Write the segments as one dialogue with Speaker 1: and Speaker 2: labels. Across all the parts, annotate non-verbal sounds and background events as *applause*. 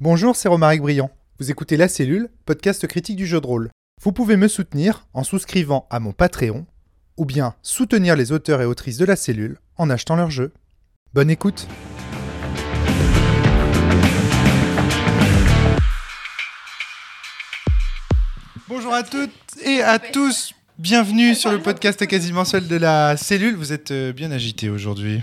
Speaker 1: Bonjour, c'est Romaric Briand. Vous écoutez La Cellule, podcast critique du jeu de rôle. Vous pouvez me soutenir en souscrivant à mon Patreon, ou bien soutenir les auteurs et autrices de La Cellule en achetant leur jeu. Bonne écoute Bonjour à toutes et à tous, bienvenue sur le podcast quasi mensuel de La Cellule. Vous êtes euh, bien agité aujourd'hui.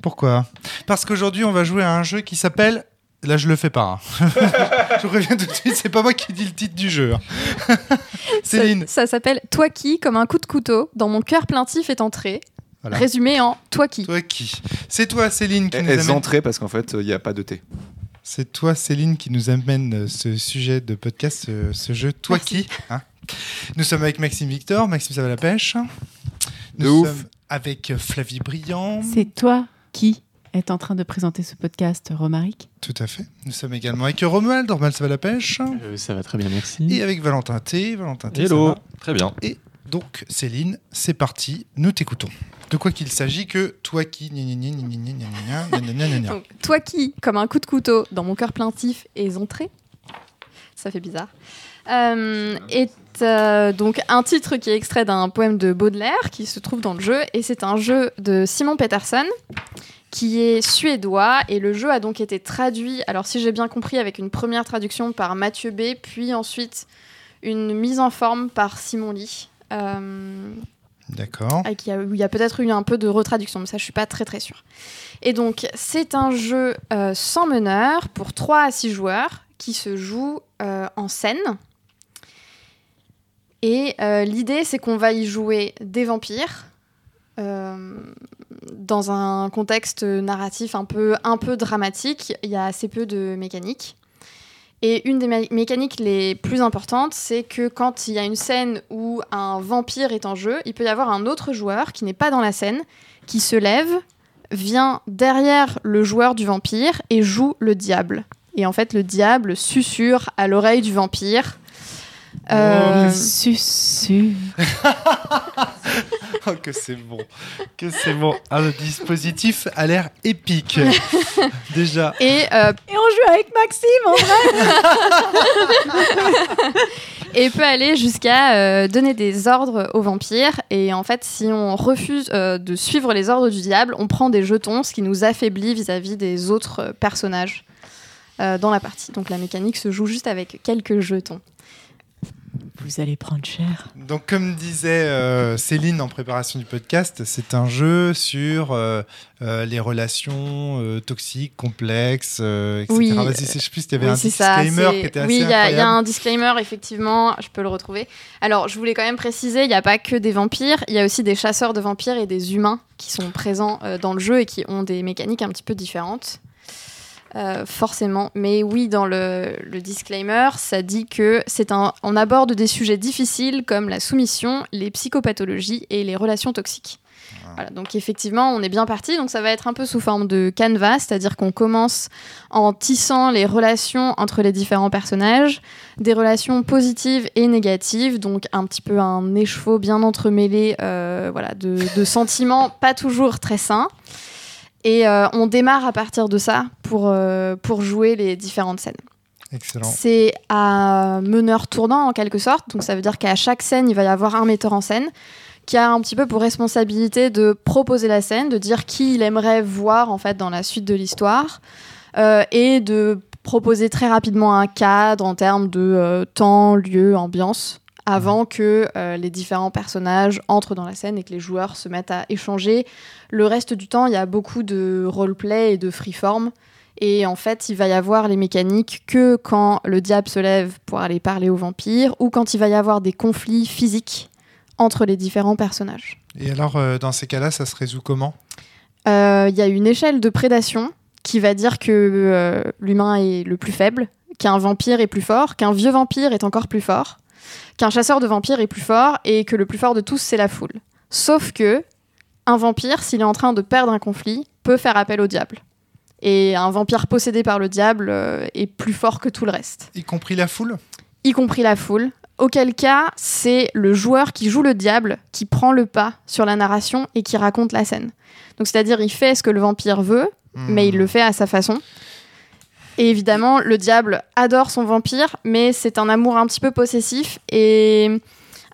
Speaker 1: Pourquoi? Parce qu'aujourd'hui on va jouer à un jeu qui s'appelle Là, je le fais pas. hein. *laughs* je reviens tout de suite, c'est pas moi qui dis le titre du jeu. hein. *laughs* Céline.
Speaker 2: Ça, ça s'appelle Toi qui, comme un coup de couteau, dans mon cœur plaintif est entré.
Speaker 1: Voilà.
Speaker 2: Résumé en Toi qui.
Speaker 1: Toi qui C'est toi, Céline, qui nous
Speaker 3: Elles
Speaker 1: amène.
Speaker 3: entrées parce qu'en fait, il n'y a pas de thé.
Speaker 1: C'est toi, Céline, qui nous amène euh, ce sujet de podcast, ce, ce jeu. Toi
Speaker 2: Merci.
Speaker 1: qui hein. Nous sommes avec Maxime Victor. Maxime, ça va la pêche?
Speaker 3: De
Speaker 1: Nous
Speaker 3: ouf.
Speaker 1: sommes avec euh, Flavie Briand.
Speaker 4: C'est toi qui est en train de présenter ce podcast, Romaric.
Speaker 1: Tout à fait. Nous sommes également avec Romuald, normal, ça va la pêche
Speaker 5: Ça va très bien, merci.
Speaker 1: Et avec Valentin T. Valentin T.
Speaker 5: Hello, très bien.
Speaker 1: Et donc, Céline, c'est parti, nous t'écoutons. De quoi qu'il s'agit que toi qui.
Speaker 2: toi qui, comme un coup de couteau dans mon cœur plaintif, est entré. Ça fait bizarre. Est donc un titre qui est extrait d'un poème de Baudelaire qui se trouve dans le jeu et c'est un jeu de Simon Peterson qui est suédois. Et le jeu a donc été traduit, alors si j'ai bien compris, avec une première traduction par Mathieu B, puis ensuite une mise en forme par Simon Lee. Euh,
Speaker 1: D'accord.
Speaker 2: y a- il y a peut-être eu un peu de retraduction, mais ça, je suis pas très très sûre. Et donc, c'est un jeu euh, sans meneur pour 3 à 6 joueurs qui se joue euh, en scène. Et euh, l'idée, c'est qu'on va y jouer des vampires dans un contexte narratif un peu, un peu dramatique. Il y a assez peu de mécanique. Et une des mé- mécaniques les plus importantes, c'est que quand il y a une scène où un vampire est en jeu, il peut y avoir un autre joueur qui n'est pas dans la scène, qui se lève, vient derrière le joueur du vampire et joue le diable. Et en fait, le diable susurre à l'oreille du vampire. Euh,
Speaker 4: Susu. *laughs*
Speaker 1: Oh, que c'est bon. Que c'est bon. Ah, le dispositif a l'air épique. *laughs* Déjà.
Speaker 2: et, euh,
Speaker 4: Et on joue avec Maxime, en vrai *laughs*
Speaker 2: et peut aller jusqu'à euh, donner des ordres aux vampires. Et en fait, si on refuse euh, de suivre les ordres du diable, on prend des jetons, ce qui nous affaiblit vis-à-vis des autres personnages euh, dans la partie. Donc la mécanique se joue juste avec quelques jetons.
Speaker 4: Vous allez prendre cher.
Speaker 1: Donc, comme disait euh, Céline en préparation du podcast, c'est un jeu sur euh, euh, les relations euh, toxiques, complexes, euh, etc.
Speaker 2: Oui,
Speaker 1: Vas-y, c'est- je sais plus, il y avait
Speaker 2: Oui,
Speaker 1: un
Speaker 2: ça,
Speaker 1: disclaimer qui était assez
Speaker 2: Oui, il y, a- il y a
Speaker 1: incroyable.
Speaker 2: un disclaimer, effectivement, je peux le retrouver. Alors, je voulais quand même préciser, il n'y a pas que des vampires, il y a aussi des chasseurs de vampires et des humains qui sont présents euh, dans le jeu et qui ont des mécaniques un petit peu différentes. Euh, forcément, mais oui, dans le, le disclaimer, ça dit que c'est un, on aborde des sujets difficiles comme la soumission, les psychopathologies et les relations toxiques. Voilà, donc effectivement, on est bien parti. Donc ça va être un peu sous forme de canevas, c'est-à-dire qu'on commence en tissant les relations entre les différents personnages, des relations positives et négatives, donc un petit peu un écheveau bien entremêlé euh, voilà, de, de sentiments pas toujours très sains. Et euh, on démarre à partir de ça pour, euh, pour jouer les différentes scènes.
Speaker 1: Excellent.
Speaker 2: C'est à meneur tournant en quelque sorte. Donc ça veut dire qu'à chaque scène, il va y avoir un metteur en scène qui a un petit peu pour responsabilité de proposer la scène, de dire qui il aimerait voir en fait dans la suite de l'histoire euh, et de proposer très rapidement un cadre en termes de temps, lieu, ambiance avant que euh, les différents personnages entrent dans la scène et que les joueurs se mettent à échanger. Le reste du temps, il y a beaucoup de roleplay et de freeform. Et en fait, il va y avoir les mécaniques que quand le diable se lève pour aller parler aux vampires ou quand il va y avoir des conflits physiques entre les différents personnages.
Speaker 1: Et alors, euh, dans ces cas-là, ça se résout comment?
Speaker 2: Euh, Il y a une échelle de prédation qui va dire que euh, l'humain est le plus faible, qu'un vampire est plus fort, qu'un vieux vampire est encore plus fort, qu'un chasseur de vampires est plus fort et que le plus fort de tous, c'est la foule. Sauf que un vampire, s'il est en train de perdre un conflit, peut faire appel au diable. Et un vampire possédé par le diable euh, est plus fort que tout le reste,
Speaker 1: Y compris la foule?
Speaker 2: Y compris la foule. Auquel cas, c'est le joueur qui joue le diable qui prend le pas sur la narration et qui raconte la scène. Donc c'est-à-dire, il fait ce que le vampire veut, mais il le fait à sa façon. Et évidemment, le diable adore son vampire, mais c'est un amour un petit peu possessif et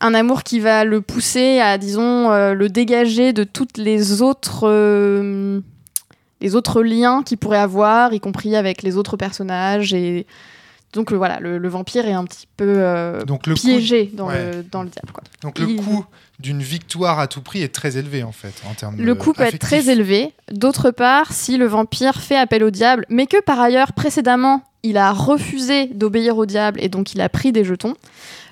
Speaker 2: un amour qui va le pousser à, disons, euh, le dégager de toutes les autres, euh, les autres liens qu'il pourrait avoir, y compris avec les autres personnages. Et donc, le- voilà, le, le vampire est un petit peu euh,
Speaker 1: Donc le
Speaker 2: piégé dans,
Speaker 1: ouais.
Speaker 2: le, dans le diable. Quoi.
Speaker 1: donc le coût d'une victoire à tout prix est très élevé en fait en termes
Speaker 2: Le coût peut être très élevé. D'autre part, si le vampire fait appel au diable, mais que par ailleurs, précédemment, il a refusé d'obéir au diable et donc il a pris des jetons,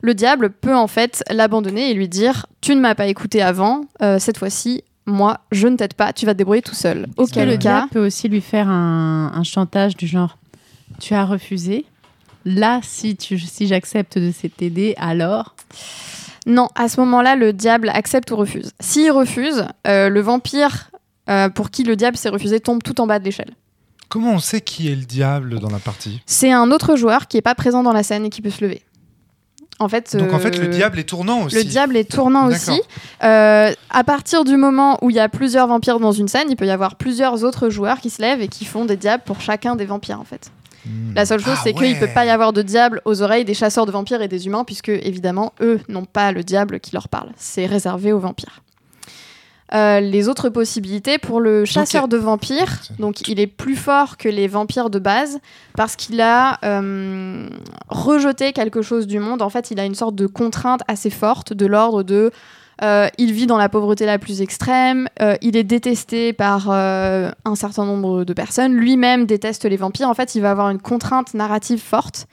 Speaker 2: le diable peut en fait l'abandonner et lui dire Tu ne m'as pas écouté avant, euh, cette fois-ci, moi, je ne t'aide pas, tu vas te débrouiller tout seul. Auquel
Speaker 4: le
Speaker 2: cas,
Speaker 4: diable peut aussi lui faire un, un chantage du genre Tu as refusé. Là, si, tu, si j'accepte de t'aider, alors.
Speaker 2: Non, à ce moment-là, le diable accepte ou refuse. S'il refuse, euh, le vampire euh, pour qui le diable s'est refusé tombe tout en bas de l'échelle.
Speaker 1: Comment on sait qui est le diable dans la partie?
Speaker 2: C'est un autre joueur qui n'est pas présent dans la scène et qui peut se lever. En fait,
Speaker 1: Donc en fait le
Speaker 2: euh,
Speaker 1: diable est tournant aussi.
Speaker 2: Le diable est tournant aussi. Euh, à partir du moment où il y a plusieurs vampires dans une scène, il peut y avoir plusieurs autres joueurs qui se lèvent et qui font des diables pour chacun des vampires en fait. La seule chose,
Speaker 1: Ah
Speaker 2: c'est qu'il
Speaker 1: ouais.
Speaker 2: peut pas y avoir de diable aux oreilles des chasseurs de vampires et des humains, puisque évidemment, eux n'ont pas le diable qui leur parle. C'est réservé aux vampires. Euh, les autres possibilités pour le chasseur de vampires, donc il est plus fort que les vampires de base parce qu'il a euh, rejeté quelque chose du monde. En fait, il a une sorte de contrainte assez forte de l'ordre de euh, il vit dans la pauvreté la plus extrême, euh, il est détesté par euh, un certain nombre de personnes, lui-même déteste les vampires. En fait, il va avoir une contrainte narrative forte.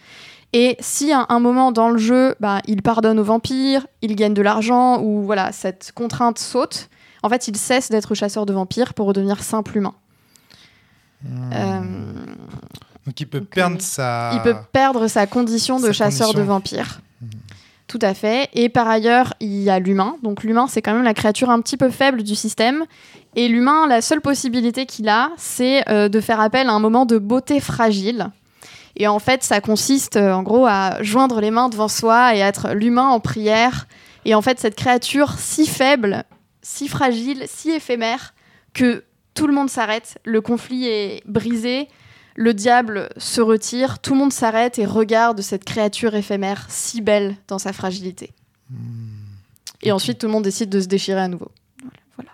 Speaker 2: Et si à un moment dans le jeu, bah, il pardonne aux vampires, il gagne de l'argent, ou voilà, cette contrainte saute, en fait, il cesse d'être chasseur de vampires pour redevenir simple humain.
Speaker 1: Hmm. Donc il peut
Speaker 2: donc,
Speaker 1: perdre sa.
Speaker 2: il peut perdre sa condition de
Speaker 1: Sa
Speaker 2: chasseur
Speaker 1: condition.
Speaker 2: de vampires. Tout à fait. Et par ailleurs, il y a l'humain. Donc l'humain, c'est quand même la créature un petit peu faible du système. Et l'humain, la seule possibilité qu'il a, c'est euh, de faire appel à un moment de beauté fragile. Et en fait, ça consiste euh, en gros à joindre les mains devant soi et être l'humain en prière. Et en fait, cette créature si faible, si fragile, si éphémère, que tout le monde s'arrête, le conflit est brisé, le diable se retire, tout le monde s'arrête et regarde cette créature éphémère si belle dans sa fragilité.
Speaker 1: Hmm.
Speaker 2: Et ensuite, tout le monde décide de se déchirer à nouveau. Voilà.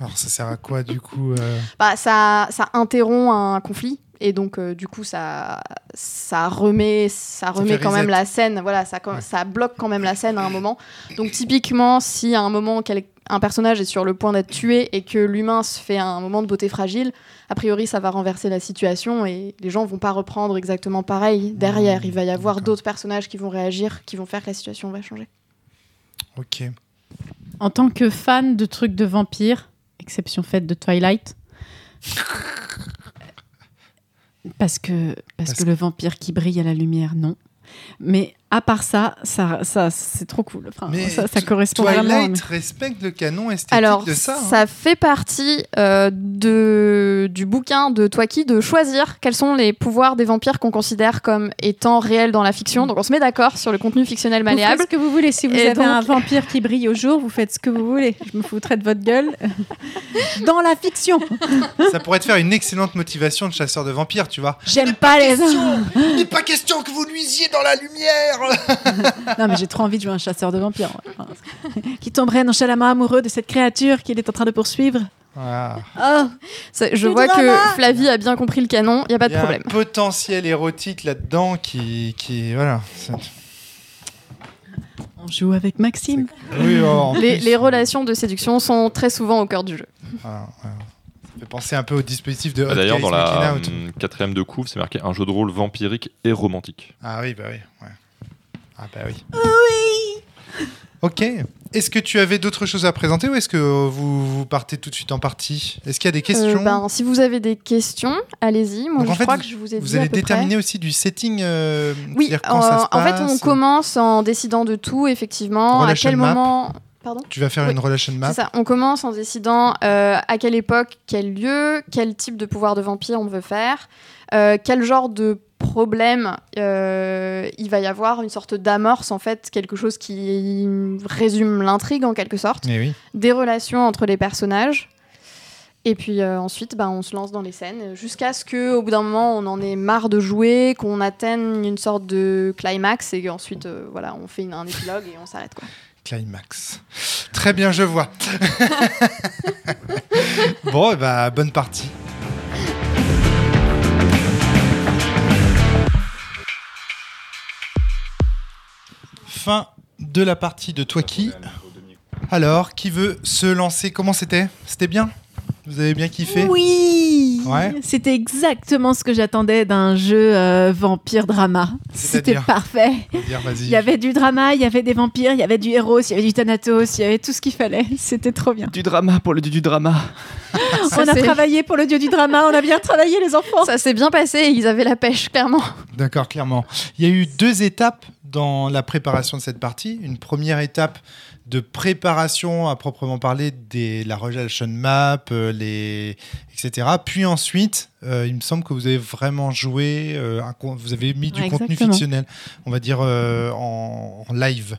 Speaker 1: Alors ça sert à quoi du coup euh,
Speaker 2: Bah, ça, ça interrompt un conflit. Et donc, euh, du coup, ça, ça remet, ça remet quand même la scène. Voilà, ça,
Speaker 1: Ouais.
Speaker 2: ça bloque quand même la scène à un *laughs* moment. Donc, typiquement, si à un moment, quel- un personnage est sur le point d'être tué et que l'humain se fait un moment de beauté fragile, a priori, ça va renverser la situation et les gens vont pas reprendre exactement pareil derrière. Il va y avoir d'autres personnages qui vont réagir, qui vont faire que la situation va changer.
Speaker 1: Ok.
Speaker 4: En tant que fan de trucs de vampires, exception faite de Twilight, *laughs* parce que, parce
Speaker 1: Parce
Speaker 4: que le vampire qui brille à la lumière, non. Mais à part ça, ça, ça c'est trop cool. Enfin,
Speaker 1: Mais
Speaker 4: ça, correspond
Speaker 1: Twilight
Speaker 4: vraiment. mais-
Speaker 1: respecte le canon esthétique
Speaker 2: Alors,
Speaker 1: de ça. hein.
Speaker 2: ça fait partie euh, de, du bouquin de Twaki de choisir quels sont les pouvoirs des vampires qu'on considère comme étant réels dans la fiction. Donc, on se met d'accord sur le contenu fictionnel
Speaker 4: Vous
Speaker 2: malléable.
Speaker 4: faites ce que vous voulez. Si vous
Speaker 2: Et
Speaker 4: avez
Speaker 2: donc-
Speaker 4: un vampire qui brille au jour, vous faites ce que vous voulez. Je me foutrais de votre gueule. *laughs* Dans la fiction.
Speaker 1: Ça pourrait te faire une excellente motivation de chasseur de vampires, tu vois.
Speaker 4: J'aime pas les
Speaker 1: Il n'est pas question que vous nuisiez dans la lumière *laughs*
Speaker 4: Non, mais j'ai trop envie de jouer un chasseur de vampires. ouais. *laughs* Qui tomberait nonchalamment amoureux de cette créature qu'il est en train de poursuivre.
Speaker 1: Ah.
Speaker 4: Oh,
Speaker 2: Je
Speaker 4: Du
Speaker 2: vois que
Speaker 4: drama
Speaker 2: Flavie a bien compris le canon, il n'y a pas
Speaker 1: Il
Speaker 2: de
Speaker 1: y a
Speaker 2: problème.
Speaker 1: un potentiel érotique là-dedans qui, qui voilà. c'est-
Speaker 4: on joue avec Maxime.
Speaker 1: Oui, oh, en
Speaker 2: Les,
Speaker 1: plus,
Speaker 2: les relations de séduction sont très souvent au cœur du jeu.
Speaker 1: voilà, voilà. Ça fait penser un peu au dispositif de
Speaker 5: Ah,
Speaker 1: Hot
Speaker 5: D'ailleurs, dans la hum, quatrième de couve, c'est marqué un jeu de rôle vampirique et romantique.
Speaker 1: Ah oui, bah oui. ouais. Ah bah oui. Oui. Ok. Est-ce que tu avais d'autres choses à présenter ou est-ce que vous, vous partez tout de suite en partie? Est-ce qu'il y a des questions?
Speaker 2: Euh, ben, si vous avez des questions, allez-y. Moi,
Speaker 1: Donc, en
Speaker 2: je
Speaker 1: fait,
Speaker 2: crois
Speaker 1: vous-
Speaker 2: que je vous ai
Speaker 1: Vous
Speaker 2: dit à
Speaker 1: allez
Speaker 2: peu près.
Speaker 1: déterminer aussi du setting euh,
Speaker 2: Oui,
Speaker 1: quand ça
Speaker 2: euh, en fait, on commence en décidant de tout, effectivement. À
Speaker 1: Relation
Speaker 2: quel
Speaker 1: map.
Speaker 2: moment. Pardon?
Speaker 1: Tu vas faire
Speaker 2: Oui.
Speaker 1: une relation map.
Speaker 2: C'est ça. On commence en décidant euh, à quelle époque, quel lieu, quel type de pouvoir de vampire on veut faire, quel genre de problème euh, il va y avoir, une sorte d'amorce en fait, quelque chose qui résume l'intrigue en quelque sorte,
Speaker 1: oui.
Speaker 2: des relations entre les personnages. Et puis euh, ensuite, bah, on se lance dans les scènes jusqu'à ce qu'au bout d'un moment, on en ait marre de jouer, qu'on atteigne une sorte de climax et qu'ensuite, euh, voilà, on fait une- un épilogue et on s'arrête. quoi.
Speaker 1: Climax. Très bien, je vois. *laughs* bon, eh bah, bonne partie. Fin de la partie de Toi qui. Alors, qui veut se lancer Comment c'était? C'était bien? Vous avez bien kiffé?
Speaker 4: Oui
Speaker 1: Ouais.
Speaker 4: C'était exactement ce que j'attendais d'un jeu euh, vampire drama. C'était parfait.
Speaker 1: Dire.
Speaker 4: Il y avait du drama, il y avait des vampires, il y avait du héros, il y avait du thanatos, il y avait tout ce qu'il fallait. *laughs* C'était trop bien.
Speaker 3: Du drama pour le dieu du drama. *laughs*
Speaker 4: On a travaillé pour le dieu du drama, on a bien travaillé les enfants.
Speaker 2: Ça s'est bien passé, ils avaient la pêche, clairement.
Speaker 1: D'accord, clairement. Il y a eu deux étapes dans la préparation de cette partie. Une première étape de préparation à proprement parler des la relation map, euh, les etc. Puis ensuite, euh, il me semble que vous avez vraiment joué, euh, un vous avez mis du
Speaker 4: Ouais,
Speaker 1: contenu fictionnel, on va dire en, en live.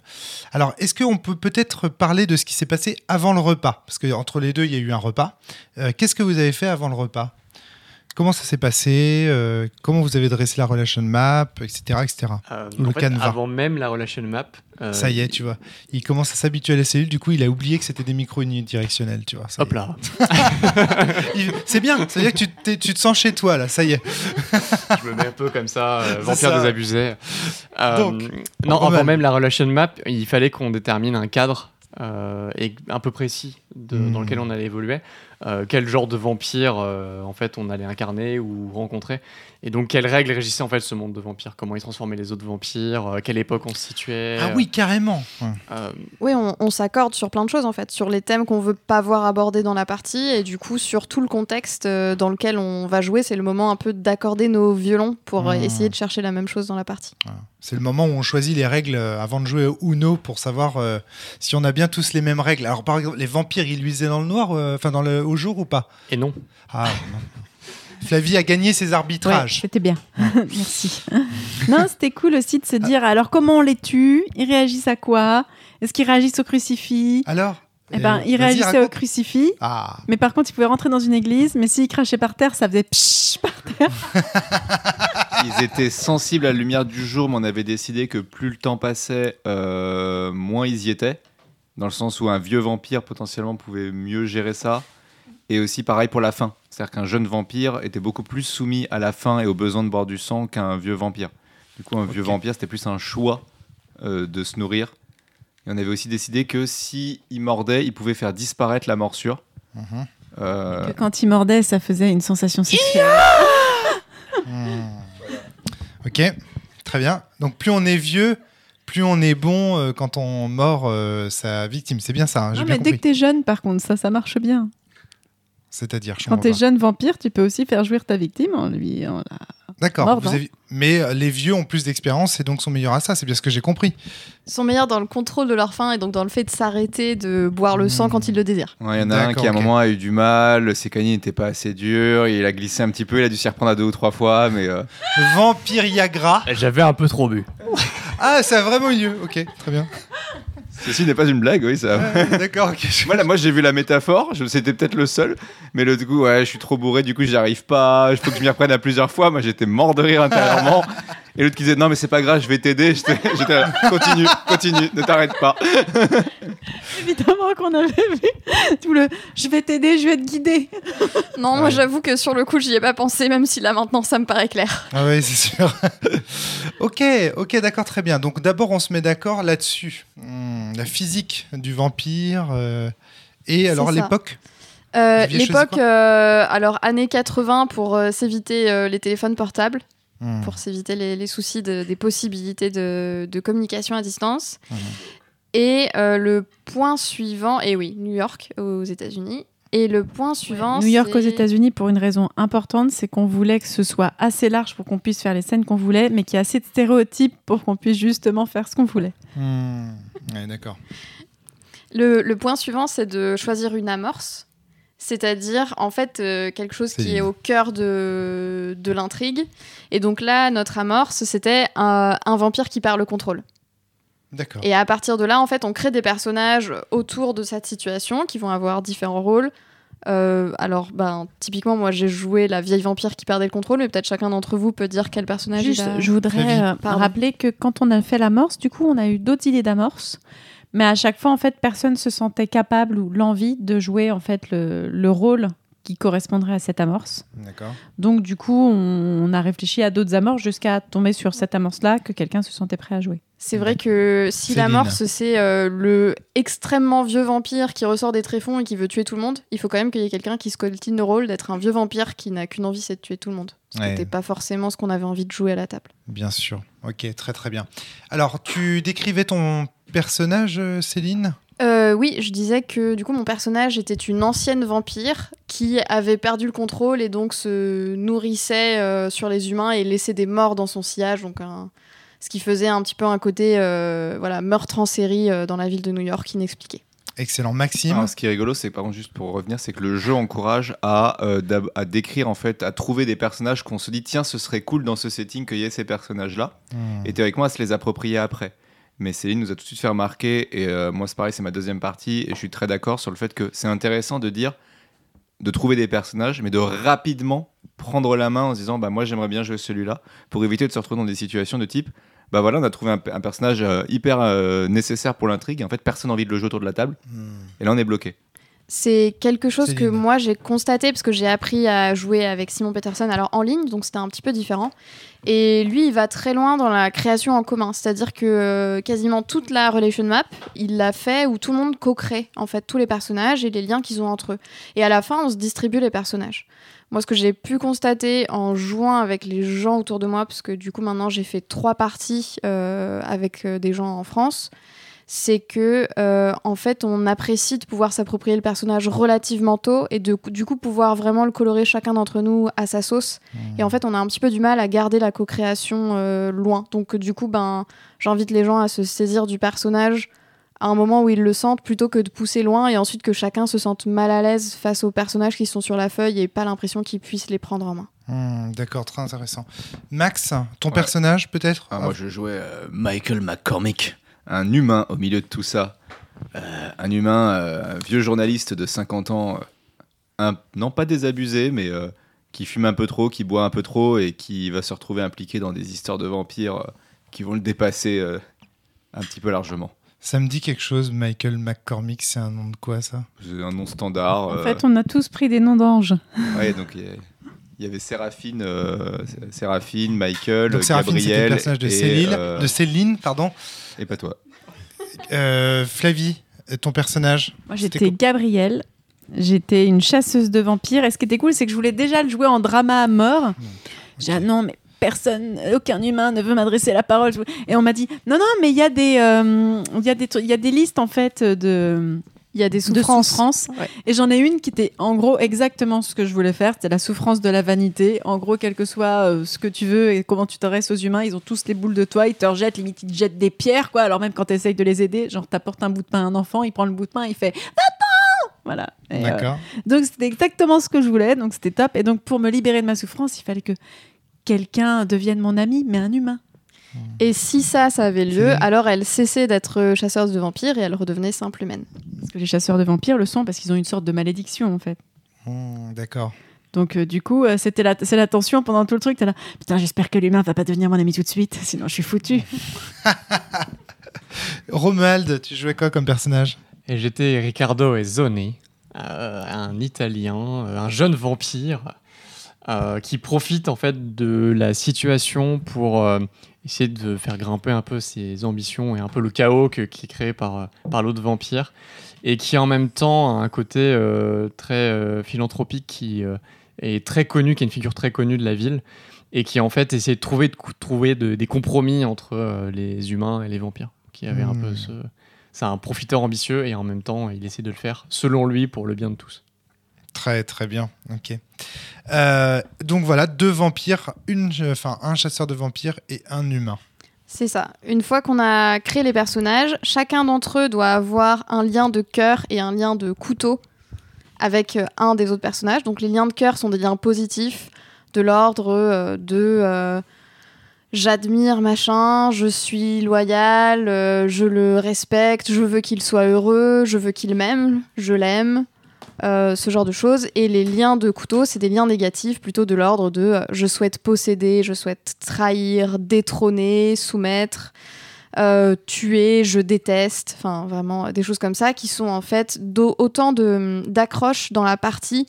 Speaker 1: Alors, est-ce qu'on peut peut-être parler de ce qui s'est passé avant le repas? Parce que entre les deux, il y a eu un repas. Qu'est-ce que vous avez fait avant le repas? Comment ça s'est passé euh, Comment vous avez dressé la relation map, etc., etc.
Speaker 6: Euh,
Speaker 1: Ou le
Speaker 6: en fait,
Speaker 1: canevas?
Speaker 6: avant même la relation map. euh,
Speaker 1: Ça y est, tu vois. Il commence à s'habituer à la cellule, du coup, il a oublié que c'était des micros unidirectionnels, tu vois. ça
Speaker 6: Hop là, *laughs*
Speaker 1: C'est bien, c'est-à-dire que tu, t'es- tu te sens chez toi, là, ça y est. *laughs*
Speaker 6: je me mets un peu comme ça, euh, vampire
Speaker 1: ça.
Speaker 6: désabusé. Euh,
Speaker 1: Donc,
Speaker 6: non, avant
Speaker 1: mal.
Speaker 6: même la relation map, il fallait qu'on détermine un cadre euh, et un peu précis de-
Speaker 1: Hmm.
Speaker 6: dans lequel on allait évoluer. Euh, quel genre de vampire euh, en fait on allait incarner ou rencontrer et donc quelles règles régissaient en fait ce monde de vampires? Comment ils transformaient les autres vampires? Euh, quelle époque on se situait?
Speaker 1: Ah oui, carrément.
Speaker 6: Euh,
Speaker 2: Oui, on, on s'accorde sur plein de choses en fait, sur les thèmes qu'on veut pas voir abordés dans la partie et du coup sur tout le contexte dans lequel on va jouer. C'est le moment un peu d'accorder nos violons pour
Speaker 1: Mmh.
Speaker 2: essayer de chercher la même chose dans la partie.
Speaker 1: C'est le moment où on choisit les règles avant de jouer au Uno pour savoir euh, si on a bien tous les mêmes règles. Alors, par exemple, les vampires, ils luisaient dans le noir, euh, enfin, dans le, au jour ou pas
Speaker 6: et non
Speaker 1: Ah, non. Flavie a gagné ses
Speaker 4: Ouais,
Speaker 1: arbitrages.
Speaker 4: c'était bien. *laughs* Merci. non, c'était cool aussi de se dire alors comment on les tue? Ils réagissent à quoi? Est-ce qu'ils réagissent au crucifix?
Speaker 1: Alors
Speaker 4: Eh ben,
Speaker 1: euh,
Speaker 4: ils réagissaient au crucifix.
Speaker 1: Ah,
Speaker 4: Mais par contre, ils pouvaient rentrer dans une église, mais s'ils crachaient par terre, ça faisait pshh par terre. *laughs*
Speaker 3: Ils étaient sensibles à la lumière du jour, mais on avait décidé que plus le temps passait, euh, moins ils y étaient. Dans le sens où un vieux vampire potentiellement pouvait mieux gérer ça. Et aussi pareil pour la faim. C'est-à-dire qu'un jeune vampire était beaucoup plus soumis à la faim et au besoin de boire du sang qu'un vieux vampire. Du coup, un vieux vampire, c'était plus un choix euh, de se nourrir. Et on avait aussi décidé que si il mordait, il pouvait faire disparaître la morsure.
Speaker 1: Mhm.
Speaker 3: Euh,
Speaker 4: Que quand ils mordaient, ça faisait une sensation sexuelle.
Speaker 1: Hmm. Ok, très bien. Donc plus on est vieux, plus on est bon euh, quand on mord euh, sa victime. C'est bien ça, hein,
Speaker 4: Non,
Speaker 1: bien
Speaker 4: mais dès que t'es jeune, par contre, ça, ça marche bien.
Speaker 1: C'est-à-dire, je
Speaker 4: Quand t'es jeune vampire, tu peux aussi faire jouir ta victime en lui. en la-
Speaker 1: D'accord. avez- Mais euh, les vieux ont plus d'expérience et donc sont meilleurs à ça. C'est bien ce que j'ai compris.
Speaker 2: Ils sont meilleurs dans le contrôle de leur faim et donc dans le fait de s'arrêter de boire le sang
Speaker 1: Mmh.
Speaker 2: quand ils le désirent.
Speaker 3: Ouais, il y en a un qui à un moment a eu du mal, ses canines n'étaient pas assez dures, il a glissé un petit peu, il a dû s'y reprendre à deux ou trois fois, mais euh,
Speaker 1: Vampire Yagra.
Speaker 6: j'avais un peu trop bu
Speaker 1: Ah, ça a vraiment eu lieu. Ok, très bien.
Speaker 3: Ceci n'est pas une blague, oui, ça.
Speaker 1: Ouais, D'accord, ok. *laughs* je-
Speaker 3: Moi, j'ai vu la métaphore, je- c'était peut-être le seul, mais le coup, ouais, je suis trop bourré, du coup, j'y arrive pas, il faut que je m'y reprenne à plusieurs fois. Moi, j'étais mort de rire intérieurement. *laughs* Et l'autre qui disait, non, mais c'est pas grave, je vais t'aider. J'étais là, continue, continue, ne t'arrête pas. *laughs*
Speaker 4: Évidemment qu'on avait vu tout le je vais t'aider, je vais te guider.
Speaker 2: Non, moi j'avoue que sur le coup j'y ai pas pensé, même si là maintenant ça me paraît clair.
Speaker 1: Ah oui, c'est sûr. ok, ok, d'accord, très bien. Donc d'abord, on se met d'accord là-dessus. Hmm, la physique du vampire. euh, Et alors l'époque
Speaker 2: Euh, L'époque, euh, alors années 80 pour euh, s'éviter euh, les téléphones portables,
Speaker 1: Hmm.
Speaker 2: pour s'éviter les, les soucis de- des possibilités de, de communication à distance.
Speaker 1: Mhm.
Speaker 2: Et euh, le point suivant, et oui, New York aux États-Unis. Et le point suivant,
Speaker 4: New York aux États-Unis pour une raison importante, c'est qu'on voulait que ce soit assez large pour qu'on puisse faire les scènes qu'on voulait, mais qu'il y ait assez de stéréotypes pour qu'on puisse justement faire ce qu'on voulait.
Speaker 1: Hmm. Ouais, d'accord.
Speaker 2: Le, le point suivant, c'est de choisir une amorce, c'est-à-dire en fait euh, quelque chose qui est au cœur de, de l'intrigue. Et donc là, notre amorce, c'était un, un vampire qui perd le contrôle.
Speaker 1: D'accord.
Speaker 2: Et à partir de là, en fait, on crée des personnages autour de cette situation qui vont avoir différents rôles. Euh, alors, ben, typiquement, moi j'ai joué la vieille vampire qui perdait le contrôle, mais peut-être chacun d'entre vous peut dire quel personnage
Speaker 4: Juste,
Speaker 2: il a-
Speaker 4: je voudrais euh, rappeler que quand on a fait l'amorce, du coup, on a eu d'autres idées d'amorce. Mais à chaque fois, en fait, personne se sentait capable ou l'envie de jouer en fait le, le rôle qui correspondrait à cette amorce.
Speaker 1: D'accord.
Speaker 4: Donc, du coup, on, on a réfléchi à d'autres amorces jusqu'à tomber sur cette amorce-là que quelqu'un se sentait prêt à jouer.
Speaker 2: C'est vrai que si
Speaker 1: Céline.
Speaker 2: l'amorce c'est euh, le extrêmement vieux vampire qui ressort des tréfonds et qui veut tuer tout le monde, il faut quand même qu'il y ait quelqu'un qui se coltine le rôle d'être un vieux vampire qui n'a qu'une envie, c'est de tuer tout le monde. Ce
Speaker 1: Ouais.
Speaker 2: n'était pas forcément ce qu'on avait envie de jouer à la table.
Speaker 1: Bien sûr. Ok, très très bien. Alors, tu décrivais ton personnage, euh, Céline?
Speaker 2: Euh, oui, je disais que du coup mon personnage était une ancienne vampire qui avait perdu le contrôle et donc se nourrissait euh, sur les humains et laissait des morts dans son sillage, donc un- ce qui faisait un petit peu un côté euh, voilà meurtre en série euh, dans la ville de New York inexpliqué.
Speaker 1: Excellent. Maxime
Speaker 3: Alors, ce qui est rigolo, c'est par contre juste pour revenir, c'est que le jeu encourage à, euh, à décrire en fait, à trouver des personnages qu'on se dit tiens, ce serait cool dans ce setting qu'il y ait ces personnages-là.
Speaker 1: Hmm.
Speaker 3: Et théoriquement à se les approprier après. Mais Céline nous a tout de suite fait remarquer, et euh, moi c'est pareil, c'est ma deuxième partie, et je suis très d'accord sur le fait que c'est intéressant de dire, de trouver des personnages, mais de rapidement prendre la main en se disant, bah moi j'aimerais bien jouer celui-là, pour éviter de se retrouver dans des situations de type, bah voilà, on a trouvé un, un personnage euh, hyper euh, nécessaire pour l'intrigue, en fait personne n'a envie de le jouer autour de la table,
Speaker 1: Hmm.
Speaker 3: et là on est bloqué.
Speaker 2: C'est quelque chose que moi j'ai constaté parce que j'ai appris à jouer avec Simon Peterson alors en ligne, donc c'était un petit peu différent. Et lui, il va très loin dans la création en commun, c'est-à-dire que euh, quasiment toute la relation map, il l'a fait où tout le monde co-crée en fait tous les personnages et les liens qu'ils ont entre eux. Et à la fin, on se distribue les personnages. Moi, ce que j'ai pu constater en jouant avec les gens autour de moi, parce que du coup maintenant j'ai fait trois parties euh, avec euh, des gens en France, c'est que euh, en fait on apprécie de pouvoir s'approprier le personnage relativement tôt et de, du coup pouvoir vraiment le colorer chacun d'entre nous à sa sauce. Et en fait on a un petit peu du mal à garder la co-création euh, loin. Donc du coup ben j'invite les gens à se saisir du personnage à un moment où ils le sentent plutôt que de pousser loin et ensuite que chacun se sente mal à l'aise face aux personnages qui sont sur la feuille et pas l'impression qu'ils puissent les prendre en main.
Speaker 1: Hmm, D'accord, très intéressant. Max, ton
Speaker 3: Ouais.
Speaker 1: personnage peut-être?
Speaker 3: Ah, moi, je jouais euh, Michael McCormick, un humain au milieu de tout ça. Euh, un humain, euh, un vieux journaliste de 50 ans, euh, un- non pas désabusé, mais euh, qui fume un peu trop, qui boit un peu trop et qui va se retrouver impliqué dans des histoires de vampires euh, qui vont le dépasser euh, un petit peu largement.
Speaker 1: Ça me dit quelque chose, Michael McCormick, c'est un nom de quoi ça?
Speaker 3: C'est un nom standard.
Speaker 4: En fait, on a tous pris des noms d'anges.
Speaker 3: ouais, donc il y a- il y avait Séraphine, euh, Séraphine, Michael,
Speaker 1: Donc Séraphine, c'était le
Speaker 3: Gabriel
Speaker 1: personnage de
Speaker 3: et,
Speaker 1: Céline,
Speaker 3: euh,
Speaker 1: de Céline, pardon.
Speaker 3: et pas toi.
Speaker 1: Euh, Flavie, ton personnage
Speaker 4: Moi, j'étais
Speaker 1: quoi
Speaker 4: Gabrielle. J'étais une chasseuse de vampires. Et ce qui était cool, c'est que je voulais déjà le jouer en drama à mort. J'ai dit, ah non, mais personne, aucun humain ne veut m'adresser la parole. Et on m'a dit, non, non, mais il y, a des, euh, il y, a des tru- il y a des listes, en fait, de,
Speaker 2: Il y a des
Speaker 4: de
Speaker 2: souffrances.
Speaker 4: souffrances.
Speaker 2: Ouais.
Speaker 4: Et j'en ai une qui était, en gros, exactement ce que je voulais faire. C'était la souffrance de la vanité. En gros, quel que soit euh, ce que tu veux et comment tu t'adresses aux humains, ils ont tous les boules de toi. Ils te rejettent, limite, ils te jettent des pierres, quoi. Alors même quand tu essayes de les aider, genre, t'apportes un bout de pain à un enfant, il prend le bout de pain, il fait, va-t'en Voilà. Et, euh,
Speaker 1: D'accord.
Speaker 4: donc c'était exactement ce que je voulais, donc c'était top. Et donc pour me libérer de ma souffrance, il fallait que quelqu'un devienne mon ami, mais un humain.
Speaker 2: Et si ça, ça avait lieu, alors elle cessait d'être chasseuse de vampires et elle redevenait simple humaine.
Speaker 4: Parce que les chasseurs de vampires le sont parce qu'ils ont une sorte de malédiction en fait.
Speaker 1: Hmm, D'accord.
Speaker 4: Donc euh, du coup, euh, c'était la, c'est la tension pendant tout le truc. T'es là, putain, j'espère que l'humain va pas devenir mon ami tout de suite, *laughs* sinon je suis foutu. *laughs*
Speaker 1: Romuald, tu jouais quoi comme personnage?
Speaker 6: Et j'étais Riccardo Ezzoni, euh, un Italien, un jeune vampire euh, qui profite en fait de la situation pour euh, essayer de faire grimper un peu ses ambitions et un peu le chaos que- qui est créé par, euh, par l'autre vampire et qui en même temps a un côté euh, très euh, philanthropique qui euh, est très connu, qui est une figure très connue de la ville et qui en fait essaie de trouver, de cou- trouver de- des compromis entre les humains et les vampires qui avait un
Speaker 1: Hmm.
Speaker 6: peu ce, c'est un profiteur ambitieux et en même temps, il essaie de le faire selon lui pour le bien de tous.
Speaker 1: Très très bien. Ok. Euh, donc voilà, deux vampires, une, enfin un chasseur de vampires et un humain.
Speaker 2: C'est ça. Une fois qu'on a créé les personnages, chacun d'entre eux doit avoir un lien de cœur et un lien de couteau avec euh, un des autres personnages. Donc les liens de cœur sont des liens positifs, de l'ordre euh, de j'admire machin, je suis loyal, je le respecte, je veux qu'il soit heureux, je veux qu'il m'aime, je l'aime. Euh, ce genre de choses. Et les liens de couteau, c'est des liens négatifs, plutôt de l'ordre de euh, je souhaite posséder, je souhaite trahir, détrôner, soumettre, euh, tuer, je déteste. Enfin, vraiment, des choses comme ça qui sont en fait autant de- d'accroches dans la partie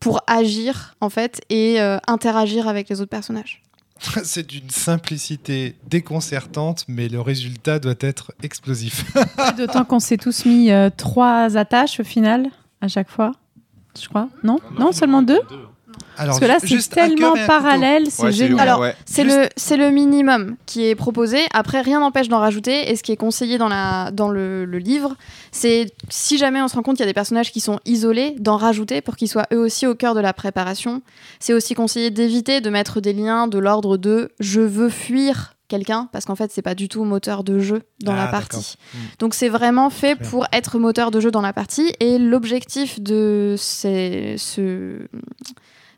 Speaker 2: pour agir en fait et euh, interagir avec les autres personnages. *laughs*
Speaker 1: C'est d'une simplicité déconcertante, mais le résultat doit être explosif.
Speaker 4: D'autant qu'on s'est tous mis euh, trois attaches au final, à chaque fois. Je crois. Non Non, seulement deux
Speaker 1: Alors,
Speaker 4: Parce que là, c'est tellement parallèle, c'est
Speaker 3: Ouais,
Speaker 4: génial.
Speaker 2: Alors,
Speaker 3: ouais.
Speaker 2: C'est
Speaker 1: Juste-
Speaker 2: le, c'est le minimum qui est proposé. Après, rien n'empêche d'en rajouter. Et ce qui est conseillé dans, la, dans le, le livre, c'est si jamais on se rend compte qu'il y a des personnages qui sont isolés, d'en rajouter pour qu'ils soient eux aussi au cœur de la préparation. C'est aussi conseillé d'éviter de mettre des liens de l'ordre de je veux fuir quelqu'un parce qu'en fait c'est pas du tout moteur de jeu dans
Speaker 1: Ah,
Speaker 2: la
Speaker 1: d'accord.
Speaker 2: partie.
Speaker 1: Hmm.
Speaker 2: Donc c'est vraiment fait
Speaker 1: bien.
Speaker 2: pour être moteur de jeu dans la partie et l'objectif de ces- ce,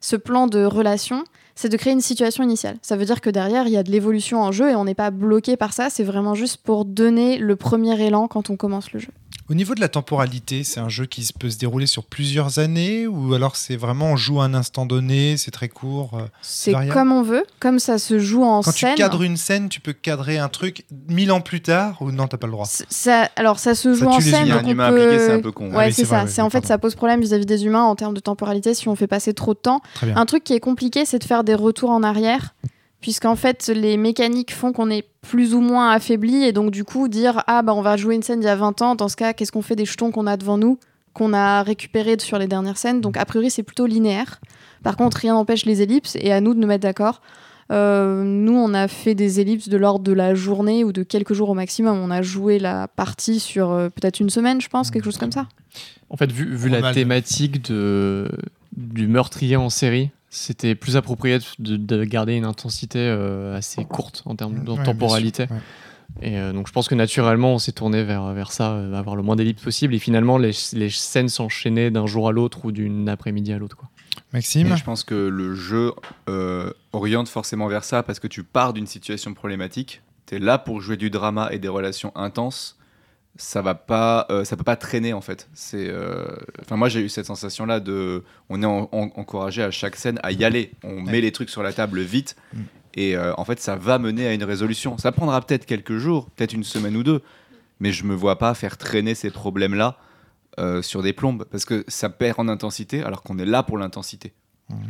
Speaker 2: ce plan de relation, c'est de créer une situation initiale. Ça veut dire que derrière, il y a de l'évolution en jeu et on n'est pas bloqué par ça. C'est vraiment juste pour donner le premier élan quand on commence le jeu.
Speaker 1: Au niveau de la temporalité, c'est un jeu qui se peut se dérouler sur plusieurs années ou alors c'est vraiment on joue à un instant donné, c'est très court. euh.
Speaker 2: C'est comme on veut, comme ça se joue en
Speaker 1: Quand
Speaker 2: scène.
Speaker 1: tu cadres une scène, tu peux cadrer un truc mille ans plus tard ou non, t'as pas le droit?
Speaker 2: Ça, alors ça se joue
Speaker 1: Ça
Speaker 2: en scène. Donc
Speaker 3: un
Speaker 2: on
Speaker 3: humain
Speaker 2: peut-
Speaker 3: impliqué, c'est un peu con.
Speaker 2: Ouais,
Speaker 1: Ah oui,
Speaker 2: c'est ça. c'est en fait
Speaker 1: pardon.
Speaker 2: ça pose problème vis-à-vis des humains en termes de temporalité si on fait passer trop de temps. Un truc qui est compliqué, c'est de faire des retours en arrière, puisqu'en fait, les mécaniques font qu'on est plus ou moins affaibli, et donc du coup, dire Ah, bah on va jouer une scène d'il y a 20 ans, dans ce cas, qu'est-ce qu'on fait des jetons qu'on a devant nous, qu'on a récupérés sur les dernières scènes? Donc, a priori, c'est plutôt linéaire. Par contre, rien n'empêche les ellipses, et à nous de nous mettre d'accord. Euh, nous, on a fait des ellipses de l'ordre de la journée ou de quelques jours au maximum. On a joué la partie sur euh, peut-être une semaine, je pense, quelque chose comme ça.
Speaker 6: En fait, vu, vu la thématique de, du meurtrier en série, c'était plus approprié de, de garder une intensité euh, assez courte en termes de
Speaker 1: Ouais,
Speaker 6: temporalité.
Speaker 1: sûr, ouais.
Speaker 6: Et euh, donc je pense que naturellement, on s'est tourné vers, vers ça, euh, avoir le moins d'ellipses possible. Et finalement, les, les scènes s'enchaînaient d'un jour à l'autre ou d'une après-midi à l'autre. quoi.
Speaker 1: Maxime
Speaker 3: je pense que le jeu euh, oriente forcément vers ça parce que tu pars d'une situation problématique, tu es là pour jouer du drama et des relations intenses. Ça va pas, euh, ça peut pas traîner en fait. C'est, euh, enfin moi j'ai eu cette sensation là de, on est en- en- encouragé à chaque scène à y aller. On met les trucs sur la table vite
Speaker 1: Mm.
Speaker 3: et euh, en fait ça va mener à une résolution. Ça prendra peut-être quelques jours, peut-être une semaine ou deux, mais je me vois pas faire traîner ces problèmes là sur des plombes parce que ça perd en intensité alors qu'on est là pour l'intensité.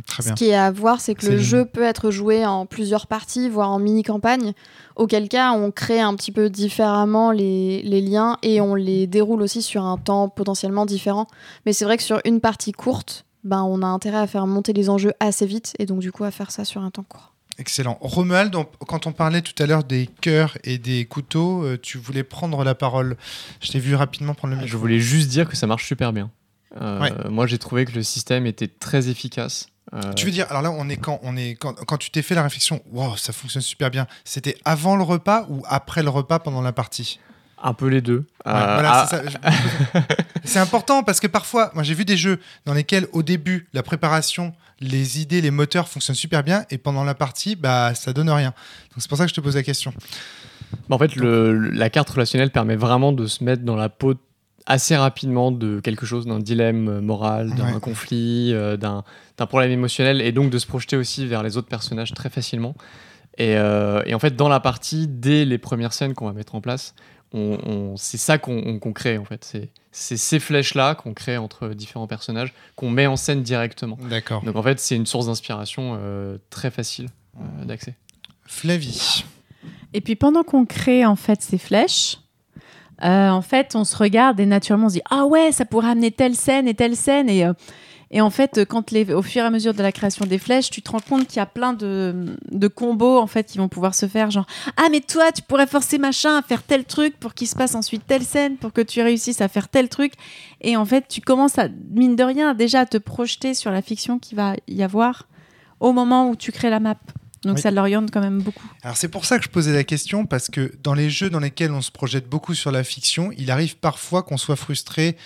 Speaker 1: Très
Speaker 2: Ce qui est à voir, c'est que le jeu peut être joué en plusieurs parties, voire en mini-campagne, auquel cas on crée un petit peu différemment les, les liens et on les déroule aussi sur un temps potentiellement différent. Mais c'est vrai que sur une partie courte, ben, on a intérêt à faire monter les enjeux assez vite et donc du coup à faire ça sur un temps court.
Speaker 1: Excellent. Romuald, quand on parlait tout à l'heure des cœurs et des couteaux, euh, tu voulais prendre la parole. Je t'ai vu rapidement prendre le micro.
Speaker 6: Je voulais juste dire que ça marche super bien. Euh,
Speaker 1: Ouais.
Speaker 6: Moi, j'ai trouvé que le système était très efficace. Euh,
Speaker 1: Tu veux dire, alors là, on est quand, on est quand, quand tu t'es fait la réflexion, wow, ça fonctionne super bien. C'était avant le repas ou après le repas pendant la partie?
Speaker 6: Un peu les deux.
Speaker 1: Ouais,
Speaker 6: Euh,
Speaker 1: voilà,
Speaker 6: ah, *laughs*
Speaker 1: C'est important parce que parfois, moi j'ai vu des jeux dans lesquels au début, la préparation, les idées, les moteurs fonctionnent super bien et pendant la partie, bah ça donne rien. Donc c'est pour ça que je te pose la question.
Speaker 6: Bah, en fait, le- la carte relationnelle permet vraiment de se mettre dans la peau assez rapidement de quelque chose, d'un dilemme euh, moral, d'un
Speaker 1: Ouais.
Speaker 6: conflit, euh, d'un d'un problème émotionnel, et donc de se projeter aussi vers les autres personnages très facilement. Et, euh, et en fait, dans la partie, dès les premières scènes qu'on va mettre en place, on, on- c'est ça qu'on on- qu'on crée en fait. C'est- C'est ces flèches-là qu'on crée entre différents personnages, qu'on met en scène directement.
Speaker 1: D'accord.
Speaker 6: Donc en fait, c'est une source d'inspiration euh, très facile euh, d'accès.
Speaker 1: Flavie.
Speaker 4: Et puis pendant qu'on crée en fait ces flèches, euh, en fait, on se regarde et naturellement on se dit ah ouais, ça pourrait amener telle scène et telle scène et euh, et en fait, euh, quand les, au fur et à mesure de la création des flèches, tu te rends compte qu'il y a plein de, de combos en fait qui vont pouvoir se faire, genre ah mais toi tu pourrais forcer machin à faire tel truc pour qu'il se passe ensuite telle scène pour que tu réussisses à faire tel truc et en fait tu commences à mine de rien déjà à te projeter sur la fiction qui va y avoir au moment où tu crées la map. Donc
Speaker 1: Oui.
Speaker 4: ça l'oriente quand même beaucoup.
Speaker 1: Alors c'est pour ça que je posais la question parce que dans les jeux dans lesquels on se projette beaucoup sur la fiction, il arrive parfois qu'on soit frustré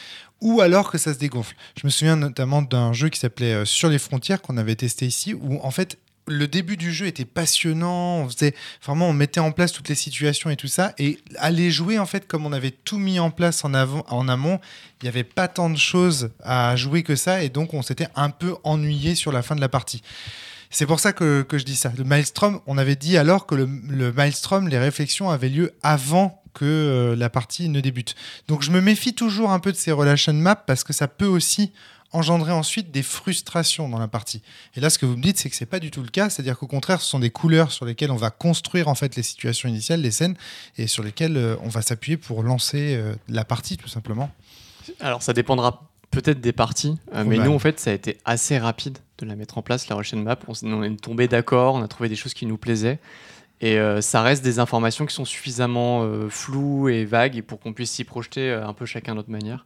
Speaker 1: ou alors que ça se dégonfle. Je me souviens notamment d'un jeu qui s'appelait euh, Sur les frontières qu'on avait testé ici où en fait le début du jeu était passionnant. On faisait vraiment, on mettait en place toutes les situations et tout ça. Et aller jouer, en fait, comme on avait tout mis en place en, avant, en amont, il n'y avait pas tant de choses à jouer que ça. Et donc, on s'était un peu ennuyé sur la fin de la partie. C'est pour ça que, je dis ça. Le Maelstrom, on avait dit alors que le, le Maelstrom, les réflexions avaient lieu avant que euh, la partie ne débute. Donc je me méfie toujours un peu de ces relation maps parce que ça peut aussi engendrer ensuite des frustrations dans la partie. Et là, ce que vous me dites, c'est que c'est pas du tout le cas. C'est-à-dire qu'au contraire, ce sont des couleurs sur lesquelles on va construire en fait les situations initiales, les scènes, et sur lesquelles euh, on va s'appuyer pour lancer euh, la partie, tout simplement.
Speaker 6: Alors ça dépendra peut-être des parties, euh, mais nous en fait ça a été assez rapide de la mettre en place, la Russian Map. On, est tombé d'accord, on a trouvé des choses qui nous plaisaient. Et euh, ça reste des informations qui sont suffisamment euh, floues et vagues pour qu'on puisse s'y projeter un peu chacun à notre manière,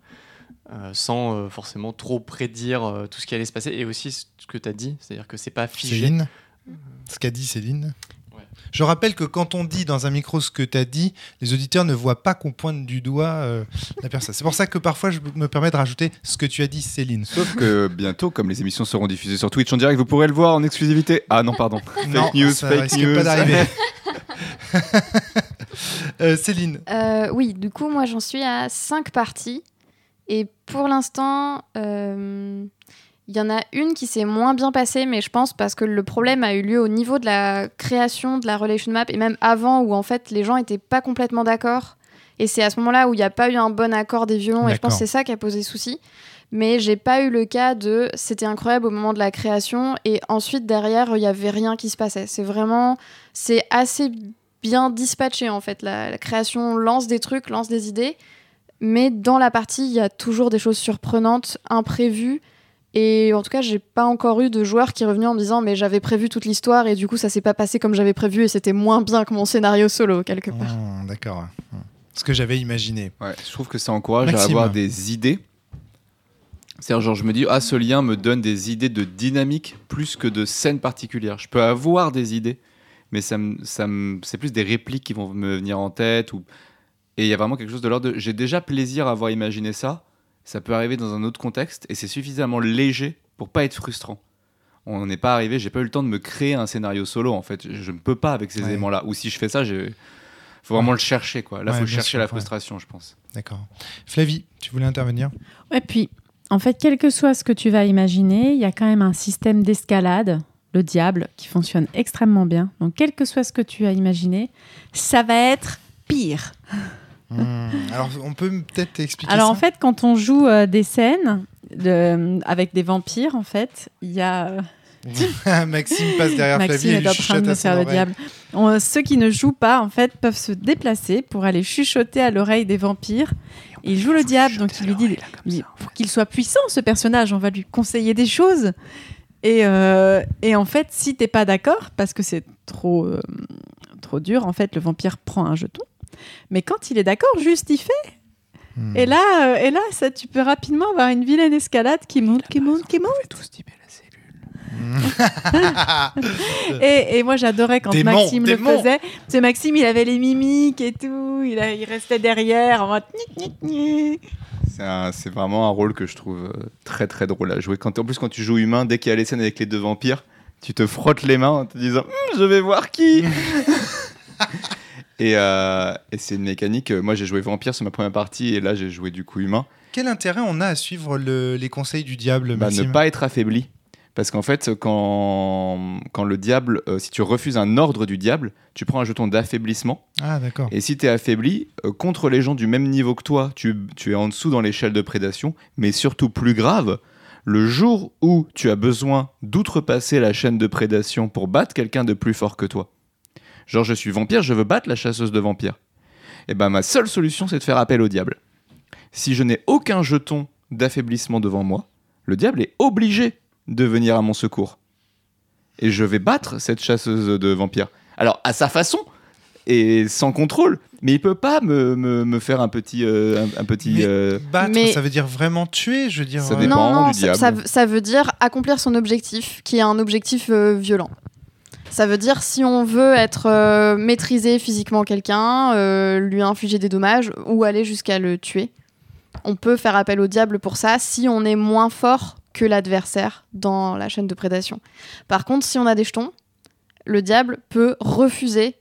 Speaker 6: sans forcément trop prédire tout ce qui allait se passer. Et aussi ce que tu as dit, c'est-à-dire que c'est pas figé.
Speaker 1: Céline? Ce qu'a dit Céline? Je rappelle que quand on dit dans un micro ce que tu as dit, les auditeurs ne voient pas qu'on pointe du doigt euh, la personne. C'est pour ça que parfois je me permets de rajouter ce que tu as dit, Céline.
Speaker 3: Sauf que bientôt, comme les émissions seront diffusées sur Twitch en direct, vous pourrez le voir en exclusivité. Ah non, pardon. *laughs*
Speaker 1: Non,
Speaker 3: fake news,
Speaker 1: ça
Speaker 3: fake
Speaker 1: risque
Speaker 3: news.
Speaker 1: pas d'arriver. *laughs* *laughs* Euh, Céline,
Speaker 2: Euh, oui, du coup, moi, j'en suis à 5 parties. Et pour l'instant, euh, il y en a une qui s'est moins bien passée, mais je pense parce que le problème a eu lieu au niveau de la création de la relation map, et même avant, où en fait, les gens n'étaient pas complètement d'accord. Et c'est à ce moment-là où il n'y a pas eu un bon accord des violons, et je pense que c'est ça qui a posé souci. Mais j'ai pas eu le cas de c'était incroyable au moment de la création, et ensuite, derrière, il n'y avait rien qui se passait. C'est vraiment. C'est assez bien dispatché en fait. La, la création lance des trucs, lance des idées, mais dans la partie, il y a toujours des choses surprenantes, imprévues. Et en tout cas, j'ai pas encore eu de joueur qui est revenu en me disant mais j'avais prévu toute l'histoire et du coup ça s'est pas passé comme j'avais prévu et c'était moins bien que mon scénario solo quelque part.
Speaker 1: Oh, d'accord. Ce que j'avais imaginé.
Speaker 3: Ouais, je trouve que ça encourage à avoir des idées. C'est-à-dire, genre, je me dis, ah, ce lien me donne des idées de dynamique plus que de scènes particulières. Je peux avoir des idées, mais ça me, ça me, c'est plus des répliques qui vont me venir en tête. Ou... Et il y a vraiment quelque chose de l'ordre de. J'ai déjà plaisir à avoir imaginé ça. Ça peut arriver dans un autre contexte et c'est suffisamment léger pour pas être frustrant. On n'est pas arrivé, j'ai pas eu le temps de me créer un scénario solo en fait. Je ne peux pas avec ces
Speaker 1: Ouais.
Speaker 3: éléments-là. Ou si je fais ça, j'ai. Faut vraiment le chercher quoi. Là,
Speaker 1: Ouais,
Speaker 3: faut chercher
Speaker 1: sûr,
Speaker 3: la
Speaker 1: ouais.
Speaker 3: frustration, je pense.
Speaker 1: D'accord. Flavie, tu voulais intervenir?
Speaker 4: Et puis, en fait, quel que soit ce que tu vas imaginer, il y a quand même un système d'escalade, le diable, qui fonctionne extrêmement bien. Donc, quel que soit ce que tu as imaginé, ça va être pire.
Speaker 1: Hmm, Alors, on peut peut-être expliquer
Speaker 4: Alors,
Speaker 1: ça?
Speaker 4: en fait, quand on joue euh, des scènes de- avec des vampires, en fait, il y a. euh, *laughs*
Speaker 1: Maxime passe derrière
Speaker 4: Maxime
Speaker 1: Flavie et
Speaker 4: est en train de me faire le diable. On- ceux qui ne jouent pas, en fait, peuvent se déplacer pour aller chuchoter à l'oreille des vampires. Il joue le diable, donc il lui dit il- pour qu'il soit puissant, ce personnage, on va lui conseiller des choses. Et, euh, et en fait, si t'es pas d'accord, parce que c'est trop, euh, trop dur, en fait, le vampire prend un jeton. Mais quand il est d'accord, juste il fait.
Speaker 1: Hmm.
Speaker 4: Et là, euh, et là ça, tu peux rapidement avoir une vilaine escalade qui monte, qui monte, qui monte. Et, et moi, j'adorais quand
Speaker 1: Démon,
Speaker 4: Maxime
Speaker 1: démon.
Speaker 4: le faisait. C'est Maxime, il avait les mimiques et tout. Il, a- il restait derrière en mode.
Speaker 3: C'est vraiment un rôle que je trouve euh, très très drôle à jouer. Quand, en plus, quand tu joues humain, dès qu'il y a les scènes avec les deux vampires, tu te frottes les mains en te disant Hum, Je vais voir qui *laughs* Et, euh, et c'est une mécanique. euh, Moi, j'ai joué vampire sur ma première partie et là, j'ai joué du coup humain.
Speaker 1: Quel intérêt on a à suivre le- les conseils du diable,
Speaker 3: Bah, ne pas être affaibli. Parce qu'en fait, quand, quand le diable, euh, si tu refuses un ordre du diable, tu prends un jeton d'affaiblissement.
Speaker 1: Ah, d'accord.
Speaker 3: Et si tu es affaibli, euh, contre les gens du même niveau que toi, tu, tu es en dessous dans l'échelle de prédation. Mais surtout plus grave, le jour où tu as besoin d'outrepasser la chaîne de prédation pour battre quelqu'un de plus fort que toi, genre je suis vampire, je veux battre la chasseuse de vampires, et ben ma seule solution c'est de faire appel au diable. Si je n'ai aucun jeton d'affaiblissement devant moi, le diable est obligé de venir à mon secours. Et je vais battre cette chasseuse de vampires. Alors, à sa façon, et sans contrôle, mais il peut pas me, me, me faire un petit... euh, un, un petit
Speaker 1: Mais-
Speaker 3: euh,
Speaker 1: Battre,
Speaker 2: Mais-
Speaker 1: ça veut dire vraiment tuer, je veux dire.
Speaker 3: Ça
Speaker 1: euh,
Speaker 3: dépend.
Speaker 2: non, non,
Speaker 3: du
Speaker 2: ça, ça,
Speaker 3: diable.
Speaker 2: ça veut dire accomplir son objectif, qui est un objectif euh, violent. Ça veut dire si on veut être euh, maîtriser physiquement quelqu'un, euh, lui infliger des dommages ou aller jusqu'à le tuer, on peut faire appel au diable pour ça si on est moins fort que l'adversaire dans la chaîne de prédation. Par contre, si on a des jetons, le diable peut refuser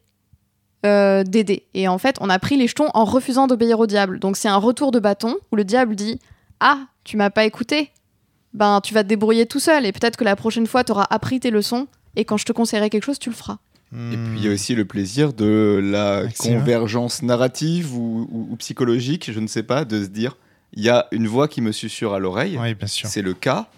Speaker 2: euh, d'aider. Et en fait, on a pris les jetons en refusant d'obéir au diable. Donc c'est un retour de bâton où le diable dit Ah, tu m'as pas écouté Ben, tu vas te débrouiller tout seul et peut-être que la prochaine fois, tu auras appris tes leçons et quand je te conseillerai quelque chose, tu le feras.
Speaker 3: Et puis il y a aussi le plaisir de la convergence narrative ou, ou- ou psychologique, je ne sais pas, de se dire il y a une voix qui me susurre à l'oreille,
Speaker 1: Oui, bien sûr.
Speaker 3: c'est le cas.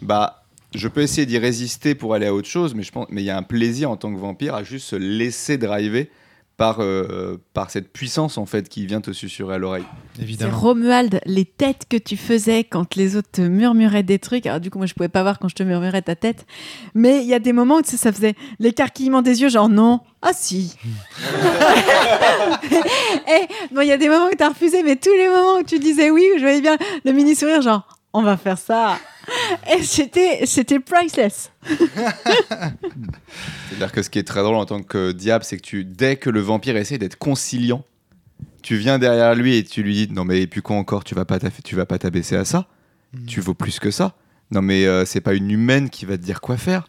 Speaker 3: Bah, je peux essayer d'y résister pour aller à autre chose, mais je pense, mais il y a un plaisir en tant que vampire à juste se laisser driver par euh, par cette puissance en fait qui vient te susurrer à l'oreille.
Speaker 4: C'est
Speaker 1: Évidemment.
Speaker 4: Romuald, les têtes que tu faisais quand les autres te murmuraient des trucs. Alors, du coup, moi, je pouvais pas voir quand je te murmurais ta tête. Mais il y a des moments où tu sais, ça faisait l'écarquillement des yeux, genre non. Ah, si. *laughs* Eh, bon, il y a des moments où tu as refusé, mais tous les moments où tu disais oui, où je voyais bien le mini sourire, genre on va faire ça. *laughs* Et c'était, c'était priceless. *laughs*
Speaker 3: C'est-à-dire que ce qui est très drôle en tant que diable, c'est que tu, dès que le vampire essaie d'être conciliant, tu viens derrière lui et tu lui dis non mais et puis quoi encore, tu vas pas tu vas pas t'abaisser à ça,
Speaker 1: Mm.
Speaker 3: tu vaux plus que ça. Non mais euh, c'est pas une humaine qui va te dire quoi faire.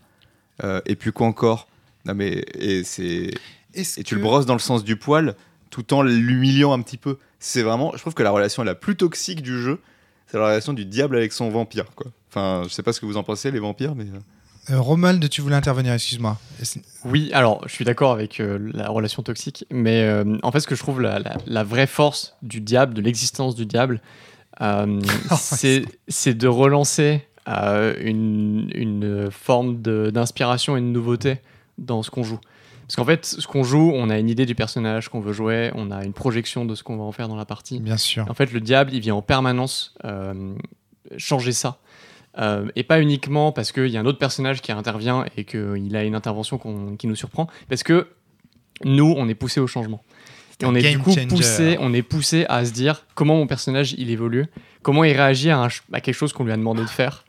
Speaker 3: Euh, et puis quoi encore Non mais et c'est
Speaker 1: Est-ce
Speaker 3: et tu le brosses dans le sens du poil tout en l'humiliant un petit peu. C'est vraiment, je trouve que la relation la plus toxique du jeu, c'est la relation du diable avec son vampire quoi. Enfin, je sais pas ce que vous en pensez les vampires, mais euh,
Speaker 1: Euh, Romuald, tu voulais intervenir, excuse-moi.
Speaker 6: Oui, alors je suis d'accord avec euh, la relation toxique, mais euh, en fait, ce que je trouve la, la- la vraie force du diable, de l'existence du diable, euh, *laughs* c'est de relancer euh, une, une forme d'inspiration et de nouveauté dans ce qu'on joue. Parce qu'en fait, ce qu'on joue, on a une idée du personnage qu'on veut jouer, on a une projection de ce qu'on va en faire dans la partie.
Speaker 1: Bien sûr.
Speaker 6: En fait, le diable, il vient en permanence euh, changer ça. Euh, et pas uniquement parce qu'il y a un autre personnage qui intervient et qu'il a une intervention qui nous surprend, parce que nous, on est poussé au changement. Et on est
Speaker 1: Game
Speaker 6: du coup
Speaker 1: changer.
Speaker 6: poussé, on est poussé à se dire comment mon personnage il évolue, comment il réagit à, un ch- à quelque chose qu'on lui a demandé de faire,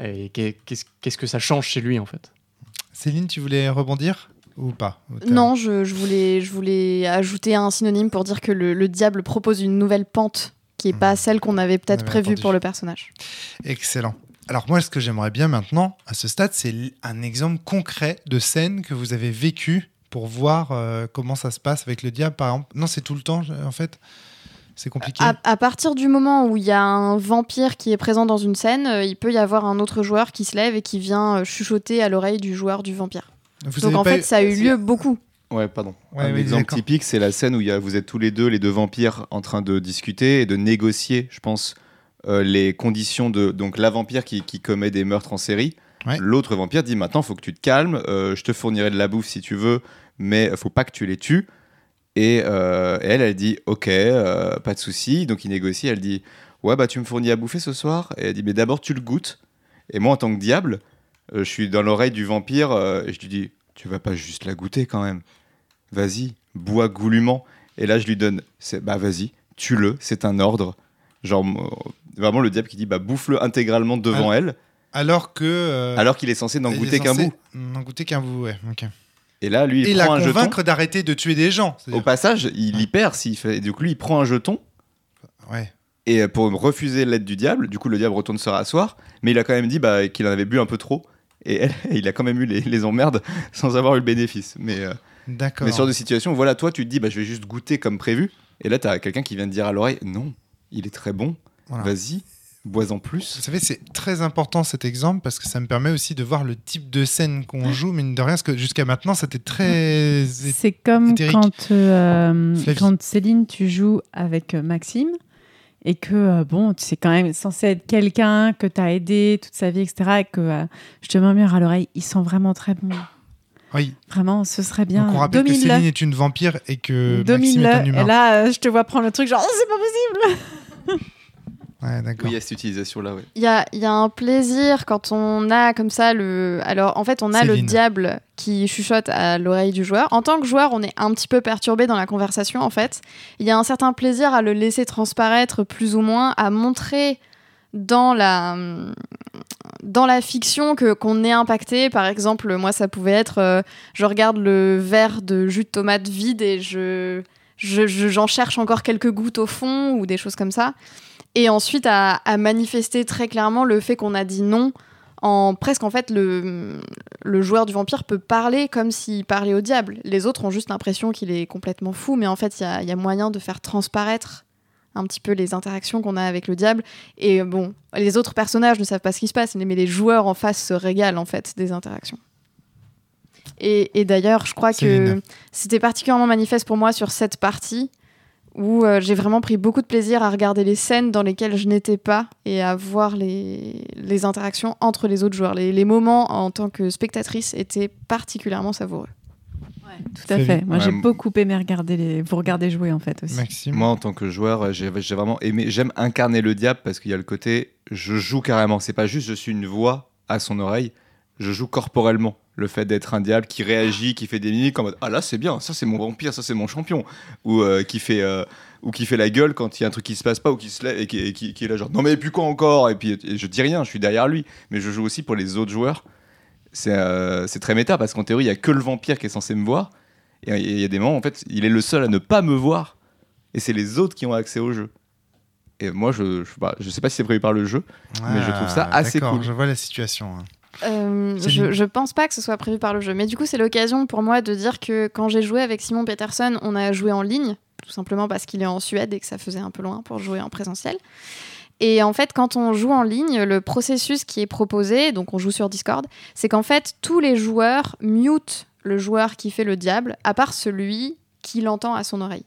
Speaker 6: et qu'est- qu'est-ce qu'est-ce que ça change chez lui en fait.
Speaker 1: Céline, tu voulais rebondir? Ou pas Ou
Speaker 2: Non, je, je voulais, je voulais ajouter un synonyme pour dire que le, le diable propose une nouvelle pente qui n'est pas
Speaker 1: Mhm.
Speaker 2: celle qu'on avait peut-être prévue
Speaker 1: entendu.
Speaker 2: pour le personnage.
Speaker 1: Excellent. Alors moi, ce que j'aimerais bien maintenant, à ce stade, c'est un exemple concret de scène que vous avez vécu pour voir euh, comment ça se passe avec le diable, par exemple. Non, c'est tout le temps, en fait. C'est compliqué.
Speaker 2: À, à partir du moment où il y a un vampire qui est présent dans une scène, euh, il peut y avoir un autre joueur qui se lève et qui vient euh, chuchoter à l'oreille du joueur du vampire.
Speaker 1: Vous
Speaker 2: Donc en fait,
Speaker 1: eu-
Speaker 2: ça a eu lieu beaucoup.
Speaker 3: Ouais, pardon.
Speaker 1: Ouais,
Speaker 3: un exemple typique, c'est la scène où il y a, vous êtes tous les deux, les deux vampires, en train de discuter et de négocier, je pense, euh, les conditions de. Donc, la vampire qui, qui commet des meurtres en série.
Speaker 1: Ouais.
Speaker 3: L'autre vampire dit maintenant, faut que tu te calmes, euh, je te fournirai de la bouffe si tu veux, mais faut pas que tu les tues. Et euh, elle, elle dit ok, euh, pas de souci. Donc, il négocie. Elle dit ouais, bah tu me fournis à bouffer ce soir. Et elle dit mais d'abord, tu le goûtes. Et moi, en tant que diable, je suis dans l'oreille du vampire euh, et je lui dis tu vas pas juste la goûter quand même vas-y, bois goulûment. Et là, je lui donne, c'est, bah vas-y, tue-le, c'est un ordre. Genre, euh, vraiment le diable qui dit, bah bouffe-le intégralement devant elle,
Speaker 1: Alors que. euh,
Speaker 3: alors qu'il est censé n'en goûter qu'un bout.
Speaker 1: N'en goûter qu'un bout, ouais.
Speaker 3: Et là, lui, il
Speaker 1: Et la
Speaker 3: prend un jeton.
Speaker 1: convaincre d'arrêter de tuer des gens.
Speaker 3: Au passage, il y perd s'il fait. Du coup, lui, il prend un jeton.
Speaker 1: Ouais.
Speaker 3: Et euh, pour refuser l'aide du diable, du coup, le diable retourne se rasseoir. Mais il a quand même dit bah, qu'il en avait bu un peu trop. Et elle, *laughs* il a quand même eu les, les emmerdes *laughs* sans avoir eu le bénéfice. Mais, euh,
Speaker 1: D'accord.
Speaker 3: mais sur des situations, voilà, toi, tu te dis, bah, je vais juste goûter comme prévu. Et là, tu as quelqu'un qui vient te dire à l'oreille, non, il est très bon,
Speaker 1: Voilà.
Speaker 3: vas-y, bois en plus.
Speaker 1: Vous savez, c'est très important cet exemple parce que ça me permet aussi de voir le type de scène qu'on joue, mine de rien, parce que jusqu'à maintenant, c'était très.
Speaker 4: C'est comme
Speaker 1: éthérique.
Speaker 4: quand, euh, quand Céline, tu joues avec euh, Maxime et que, euh, bon, tu sais quand même censé être quelqu'un que tu as aidé toute sa vie, etc. Et que euh, je te murmure à l'oreille, ils sont vraiment très bons.
Speaker 1: Oui.
Speaker 4: Vraiment, ce serait bien.
Speaker 1: Donc on rappelle que. Céline est une vampire et que Maxime est un humain.
Speaker 4: Et là, euh, je te vois prendre le truc, genre, oh, c'est pas possible. *laughs*
Speaker 1: Ouais.
Speaker 3: Oui, il y a cette utilisation-là, oui.
Speaker 2: Il y a, il y a un plaisir quand on a comme ça le. Alors en fait, on a le diable qui chuchote à l'oreille du joueur. En tant que joueur, on est un petit peu perturbé dans la conversation en fait. Il y a un certain plaisir à le laisser transparaître plus ou moins, à montrer dans la dans la fiction que qu'on est impacté. Par exemple, moi, ça pouvait être, euh, je regarde le verre de jus de tomate vide et je je- je- j'en cherche encore quelques gouttes au fond ou des choses comme ça. Et ensuite à, à manifester très clairement le fait qu'on a dit non en presque en fait le, le joueur du vampire peut parler comme s'il parlait au diable. Les autres ont juste l'impression qu'il est complètement fou, mais en fait il y a, il y a moyen de faire transparaître un petit peu les interactions qu'on a avec le diable. Et bon, les autres personnages ne savent pas ce qui se passe, mais les joueurs en face se régalent en fait des interactions. Et, et d'ailleurs, je crois que c'était particulièrement manifeste pour moi sur cette partie où euh, j'ai vraiment pris beaucoup de plaisir à regarder les scènes dans lesquelles je n'étais pas et à voir les, les interactions entre les autres joueurs. Les, les moments en tant que spectatrice étaient particulièrement savoureux.
Speaker 4: Tout à fait. Moi, j'ai
Speaker 3: Ouais.
Speaker 4: beaucoup aimé regarder les... vous regarder jouer en fait aussi.
Speaker 1: Maxime.
Speaker 3: Moi, en tant que joueur, euh, j'ai j'ai vraiment aimé. J'aime incarner le diable parce qu'il y a le côté je joue carrément. C'est pas juste je suis une voix à son oreille. Je joue corporellement. Le fait d'être un diable qui réagit, qui fait des mimiques en mode ah là c'est bien, ça c'est mon vampire, ça c'est mon champion, ou euh, qui fait euh, ou qui fait la gueule quand il y a un truc qui se passe pas ou qui se lève et qui, et qui- qui est là genre non mais puis quoi encore? Et puis et je dis rien, je suis derrière lui, mais je joue aussi pour les autres joueurs. C'est euh, c'est très méta parce qu'en théorie il y a que le vampire qui est censé me voir et il y a des moments en fait il est le seul à ne pas me voir et c'est les autres qui ont accès au jeu. Et moi, je, je, sais pas, je sais pas si c'est prévu par le jeu. mais je trouve ça
Speaker 1: Ah,
Speaker 3: assez cool.
Speaker 1: Je vois la situation. hein.
Speaker 2: Euh, je, je pense pas que ce soit prévu par le jeu, mais du coup c'est l'occasion pour moi de dire que quand j'ai joué avec Simon Peterson, on a joué en ligne, tout simplement parce qu'il est en Suède et que ça faisait un peu loin pour jouer en présentiel. Et en fait, quand on joue en ligne, le processus qui est proposé, donc on joue sur Discord, c'est qu'en fait tous les joueurs mutent le joueur qui fait le diable, à part celui qui l'entend à son oreille.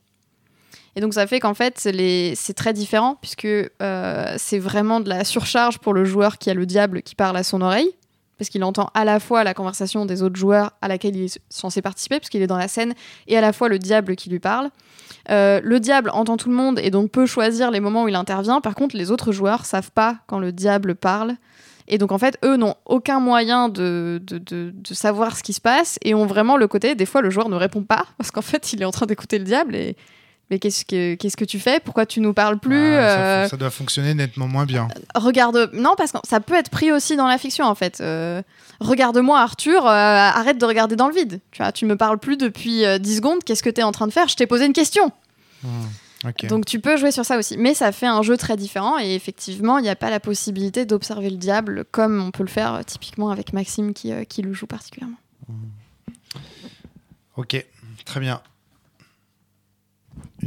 Speaker 2: Et donc ça fait qu'en fait les- c'est très différent puisque euh, c'est vraiment de la surcharge pour le joueur qui a le diable qui parle à son oreille parce qu'il entend à la fois la conversation des autres joueurs à laquelle il est censé participer, puisqu'il est dans la scène, et à la fois le diable qui lui parle. Euh, le diable entend tout le monde et donc peut choisir les moments où il intervient. Par contre, les autres joueurs savent pas quand le diable parle. Et donc, en fait, eux n'ont aucun moyen de, de, de- de savoir ce qui se passe et ont vraiment le côté, des fois, le joueur ne répond pas, parce qu'en fait, il est en train d'écouter le diable et. Mais qu'est-ce que, qu'est-ce que tu fais? Pourquoi tu nous parles plus
Speaker 1: Ah, ça,
Speaker 2: Euh,
Speaker 1: ça doit fonctionner nettement moins bien.
Speaker 2: Regarde, non, parce que ça peut être pris aussi dans la fiction en fait. Euh, Regarde-moi, Arthur, euh, arrête de regarder dans le vide. Tu vois, tu me parles plus depuis euh, 10 secondes, qu'est-ce que tu es en train de faire? Je t'ai posé une question.
Speaker 1: Ok.
Speaker 2: Donc tu peux jouer sur ça aussi. Mais ça fait un jeu très différent et effectivement, il n'y a pas la possibilité d'observer le diable comme on peut le faire euh, typiquement avec Maxime qui, euh, qui le joue particulièrement.
Speaker 1: Ok, très bien.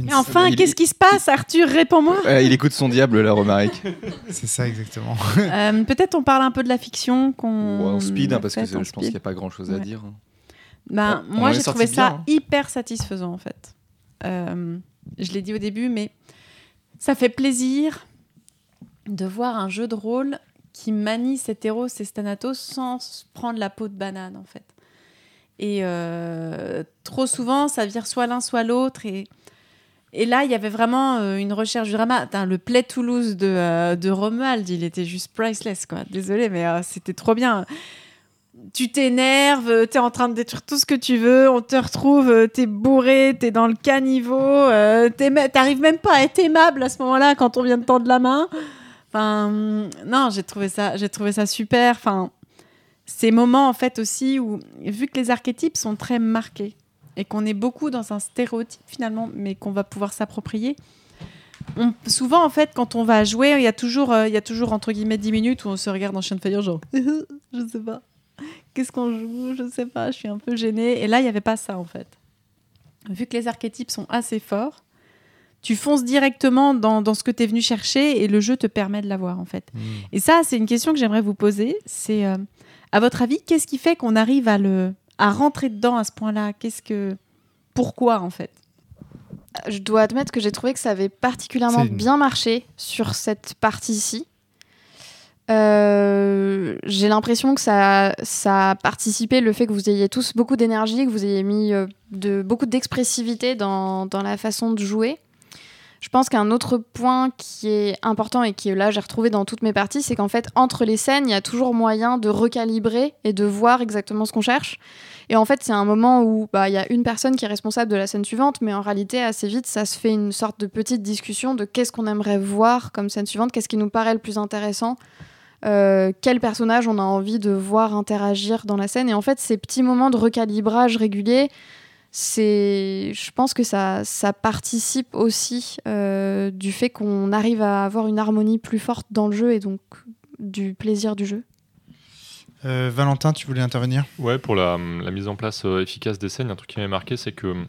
Speaker 1: Une
Speaker 4: Et enfin,
Speaker 3: il-
Speaker 4: qu'est-ce qui se passe, Arthur? Réponds-moi.
Speaker 3: Euh, il écoute son diable, là, Romaric. *laughs*
Speaker 1: C'est ça exactement.
Speaker 4: Euh, Peut-être on parle un peu de la fiction qu'on.
Speaker 3: Ou en speed, hein, parce que je pense qu'il n'y a pas grand-chose à dire. hein.
Speaker 4: Ben,
Speaker 3: On- on
Speaker 4: moi, j'ai trouvé
Speaker 3: bien,
Speaker 4: ça
Speaker 3: hein.
Speaker 4: hyper satisfaisant en fait. Euh, je l'ai dit au début, mais ça fait plaisir de voir un jeu de rôle qui manie cet héros, ces Thanatos, sans se prendre la peau de banane en fait. Et euh, trop souvent, ça vire soit l'un, soit l'autre. Et, et là, il y avait vraiment euh, une recherche du drama. Le Play Toulouse de, euh, de Romuald, il était juste priceless. Quoi. Désolé, mais euh, c'était trop bien tu t'énerves, t'es en train de détruire tout ce que tu veux, on te retrouve, t'es bourré, t'es dans le caniveau, t'arrives même pas à être aimable à ce moment-là quand on vient de tendre la main. Enfin, non, j'ai trouvé ça, j'ai trouvé ça super. Enfin, ces moments en fait aussi où, vu que les archétypes sont très marqués et qu'on est beaucoup dans un stéréotype finalement, mais qu'on va pouvoir s'approprier. on- souvent en fait, quand on va jouer, il y a toujours, euh, il y a toujours entre guillemets 10 minutes où on se regarde en chien de faïence genre, *laughs* je sais pas. Qu'est-ce qu'on joue Je sais pas, je suis un peu gênée. Et là, il n'y avait pas ça en fait. Vu que les archétypes sont assez forts, tu fonces directement dans, dans ce que tu es venu chercher et le jeu te permet de l'avoir en fait. Et ça, c'est une question que j'aimerais vous poser. C'est, euh, à votre avis, qu'est-ce qui fait qu'on arrive à, le, à rentrer dedans à ce point-là Qu'est-ce que. Pourquoi en fait?
Speaker 2: Je dois admettre que j'ai trouvé que ça avait particulièrement bien marché sur cette partie-ci. Euh, j'ai l'impression que ça, ça a participé le fait que vous ayez tous beaucoup d'énergie, que vous ayez mis euh, de, beaucoup d'expressivité dans, dans la façon de jouer. Je pense qu'un autre point qui est important et qui là j'ai retrouvé dans toutes mes parties, c'est qu'en fait entre les scènes, il y a toujours moyen de recalibrer et de voir exactement ce qu'on cherche. Et en fait, c'est un moment où bah, il y a une personne qui est responsable de la scène suivante, mais en réalité, assez vite, ça se fait une sorte de petite discussion de qu'est-ce qu'on aimerait voir comme scène suivante, qu'est-ce qui nous paraît le plus intéressant, euh, quel personnage on a envie de voir interagir dans la scène. Et en fait, ces petits moments de recalibrage régulier, c'est, je pense que ça, ça participe aussi euh, du fait qu'on arrive à avoir une harmonie plus forte dans le jeu et donc du plaisir du jeu.
Speaker 1: Euh, Valentin, tu voulais intervenir?
Speaker 5: Ouais, pour la, la mise en place euh, efficace des scènes, il y a un truc qui m'avait marqué, c'est que hum,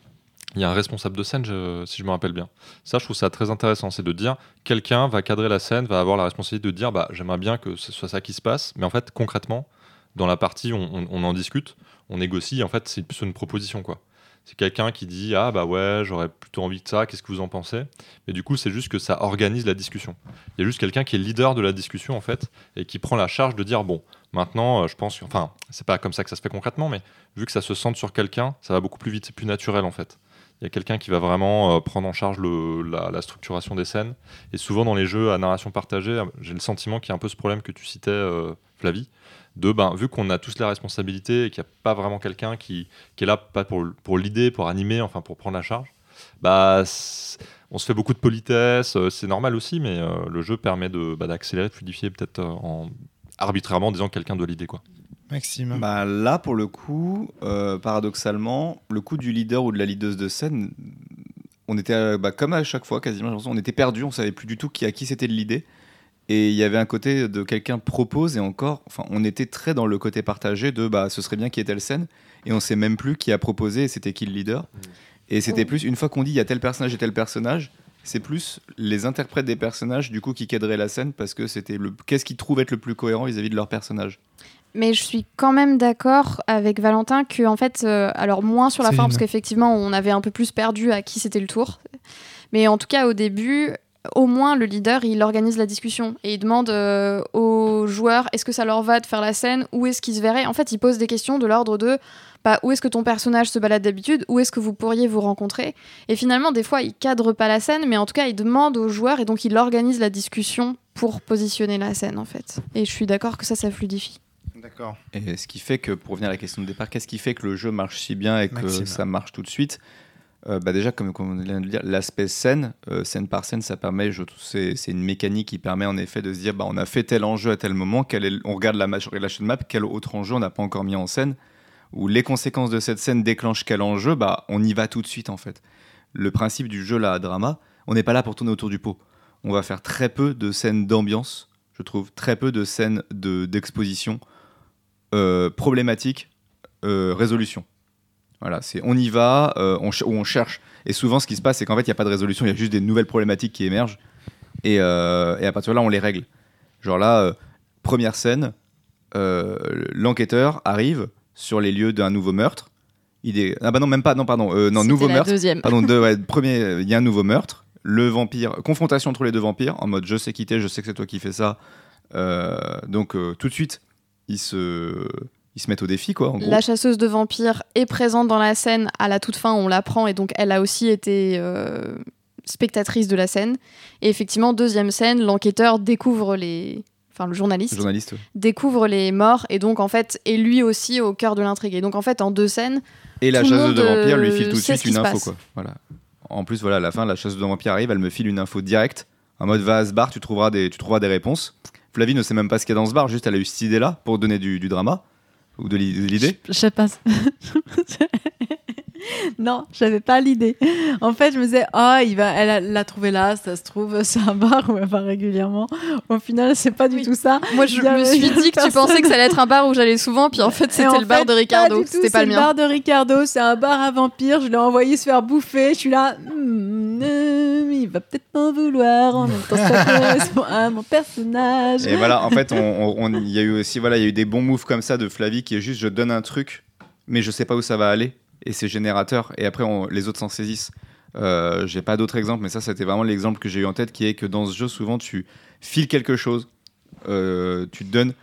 Speaker 5: il y a un responsable de scène, je- si je me rappelle bien. Ça, je trouve ça très intéressant, c'est de dire quelqu'un va cadrer la scène, va avoir la responsabilité de dire bah j'aimerais bien que ce soit ça qui se passe, mais en fait concrètement dans la partie on, on- on en discute, on négocie, en fait c'est plus une proposition quoi. C'est quelqu'un qui dit ah bah ouais j'aurais plutôt envie de ça, qu'est-ce que vous en pensez? Mais du coup c'est juste que ça organise la discussion. Il y a juste quelqu'un qui est leader de la discussion en fait et qui prend la charge de dire bon maintenant euh, je pense enfin c'est pas comme ça que ça se fait concrètement mais vu que ça se centre sur quelqu'un ça va beaucoup plus vite c'est plus naturel en fait. Il y a quelqu'un qui va vraiment euh, prendre en charge la, structuration des scènes. Et souvent dans les jeux à narration partagée, euh, j'ai le sentiment qu'il y a un peu ce problème que tu citais, Flavie, de ben, vu qu'on a tous la responsabilité et qu'il n'y a pas vraiment quelqu'un qui, qui est là pas pour, pour l'idée, pour animer, enfin pour prendre la charge, bah, on se fait beaucoup de politesse, euh, c'est normal aussi, mais euh, le jeu permet de, bah, d'accélérer, de fluidifier peut-être euh, en arbitrairement en disant que quelqu'un doit l'idée. Quoi.
Speaker 1: Maxime.
Speaker 3: Bah, là, pour le coup, euh, paradoxalement, le coup du leader ou de la leaduse de scène, on était, bah, comme à chaque fois, quasiment, on était perdu, on savait plus du tout qui, à qui c'était de l'idée. Et il y avait un côté de quelqu'un propose, et encore, enfin, on était très dans le côté partagé de bah, ce serait bien qu'il y ait telle scène, et on sait même plus qui a proposé et c'était qui le leader. Et c'était plus, une fois qu'on dit il y a tel personnage et tel personnage, c'est plus les interprètes des personnages du coup qui cadreraient la scène parce que c'était le qu'est-ce qu'ils trouvent être le plus cohérent vis-à-vis de leur personnage.
Speaker 2: Mais je suis quand même d'accord avec Valentin que, en fait, euh, alors moins sur la fin, parce qu'effectivement, on avait un peu plus perdu à qui c'était le tour. Mais en tout cas, au début, au moins, le leader, il organise la discussion et il demande euh, aux joueurs est-ce que ça leur va de faire la scène? Où est-ce qu'ils se verraient? En fait, il pose des questions de l'ordre de bah, où est-ce que ton personnage se balade d'habitude? Où est-ce que vous pourriez vous rencontrer? Et finalement, des fois, il cadre pas la scène, mais en tout cas, il demande aux joueurs et donc il organise la discussion pour positionner la scène, en fait. Et je suis d'accord que ça, ça fluidifie.
Speaker 1: D'accord.
Speaker 3: Et ce qui fait que, pour revenir à la question de départ, qu'est-ce qui fait que le jeu marche si bien et que
Speaker 1: Maxime.
Speaker 3: ça marche tout de suite? Euh, bah Déjà, comme, on vient de le dire, l'aspect scène, euh, scène par scène, ça permet, c'est une mécanique qui permet en effet de se dire, bah, on a fait tel enjeu à tel moment, quel on regarde la relation map, quel autre enjeu on n'a pas encore mis en scène, ou les conséquences de cette scène déclenchent quel enjeu, bah, on y va tout de suite en fait. Le principe du jeu là, à drama, on n'est pas là pour tourner autour du pot. On va faire très peu de scènes d'ambiance, je trouve, très peu de scènes de- d'exposition euh, problématique, résolution. Voilà, c'est on y va, euh, on, ou on cherche. Et souvent, ce qui se passe, c'est qu'en fait, il n'y a pas de résolution, il y a juste des nouvelles problématiques qui émergent. Et, euh, et à partir de là, on les règle. Genre là, euh, première scène, l'enquêteur arrive sur les lieux d'un nouveau meurtre. Il est... Ah bah non, même pas, non, pardon, non, nouveau
Speaker 2: la
Speaker 3: meurtre.
Speaker 2: deuxième.
Speaker 3: Pardon, deux, ouais, *laughs* premier, il y a un nouveau meurtre. Le vampire, confrontation entre les deux vampires, en mode je sais quitter, je sais que c'est toi qui fais ça. Donc tout de suite, ils se, ils se mettent au défi, quoi. En gros.
Speaker 2: La chasseuse de vampires est présente dans la scène à la toute fin, on l'apprend, et donc elle a aussi été euh, spectatrice de la scène. Et effectivement, deuxième scène, l'enquêteur découvre les. Enfin, le journaliste
Speaker 3: Journaliste.
Speaker 2: découvre les morts et donc en fait est lui aussi au cœur de l'intrigue. Et donc en fait en deux scènes,
Speaker 3: Et la
Speaker 2: le
Speaker 3: chasseuse de
Speaker 2: monde,
Speaker 3: vampire lui
Speaker 2: euh,
Speaker 3: file tout de suite une info, quoi. Voilà. En plus, voilà, à la fin, la chasseuse de vampire arrive, elle me file une info directe. En mode va à ce bar, tu trouveras des, tu trouveras des réponses. Flavie ne sait même pas ce qu'il y a dans ce bar, juste elle a eu cette idée-là pour donner du, du drama ou de l'i- de l'idée?
Speaker 4: Je sais pas. *laughs* *laughs* non, j'avais pas l'idée. En fait, je me disais, ah, il va, elle l'a trouvé là, ça se trouve, *laughs* c'est un bar où elle va régulièrement. Au final, c'est pas du
Speaker 2: Oui.
Speaker 4: tout ça.
Speaker 2: moi je me suis dit que tu pensais que ça allait être un bar où j'allais souvent, puis en *laughs* fait c'était le bar de Ricardo, c'était pas
Speaker 4: c'est
Speaker 2: le
Speaker 4: le
Speaker 2: mien.
Speaker 4: bar de Ricardo, c'est un bar à vampires. Je l'ai envoyé se faire bouffer. Je suis là, hmm, euh, il va peut-être m'en vouloir. En même temps, ça correspond à mon personnage.
Speaker 3: Et voilà, en fait, on- on- on- il y a eu aussi, voilà, il y a eu des bons moves comme ça de Flavie qui est juste, je donne un truc, mais je sais pas où ça va aller, et c'est générateur. Et après, on- les autres s'en saisissent. Euh, J'ai pas d'autres exemples, mais ça, c'était vraiment l'exemple que j'ai eu en tête, qui est que dans ce jeu, souvent, tu files quelque chose, euh, tu te donnes,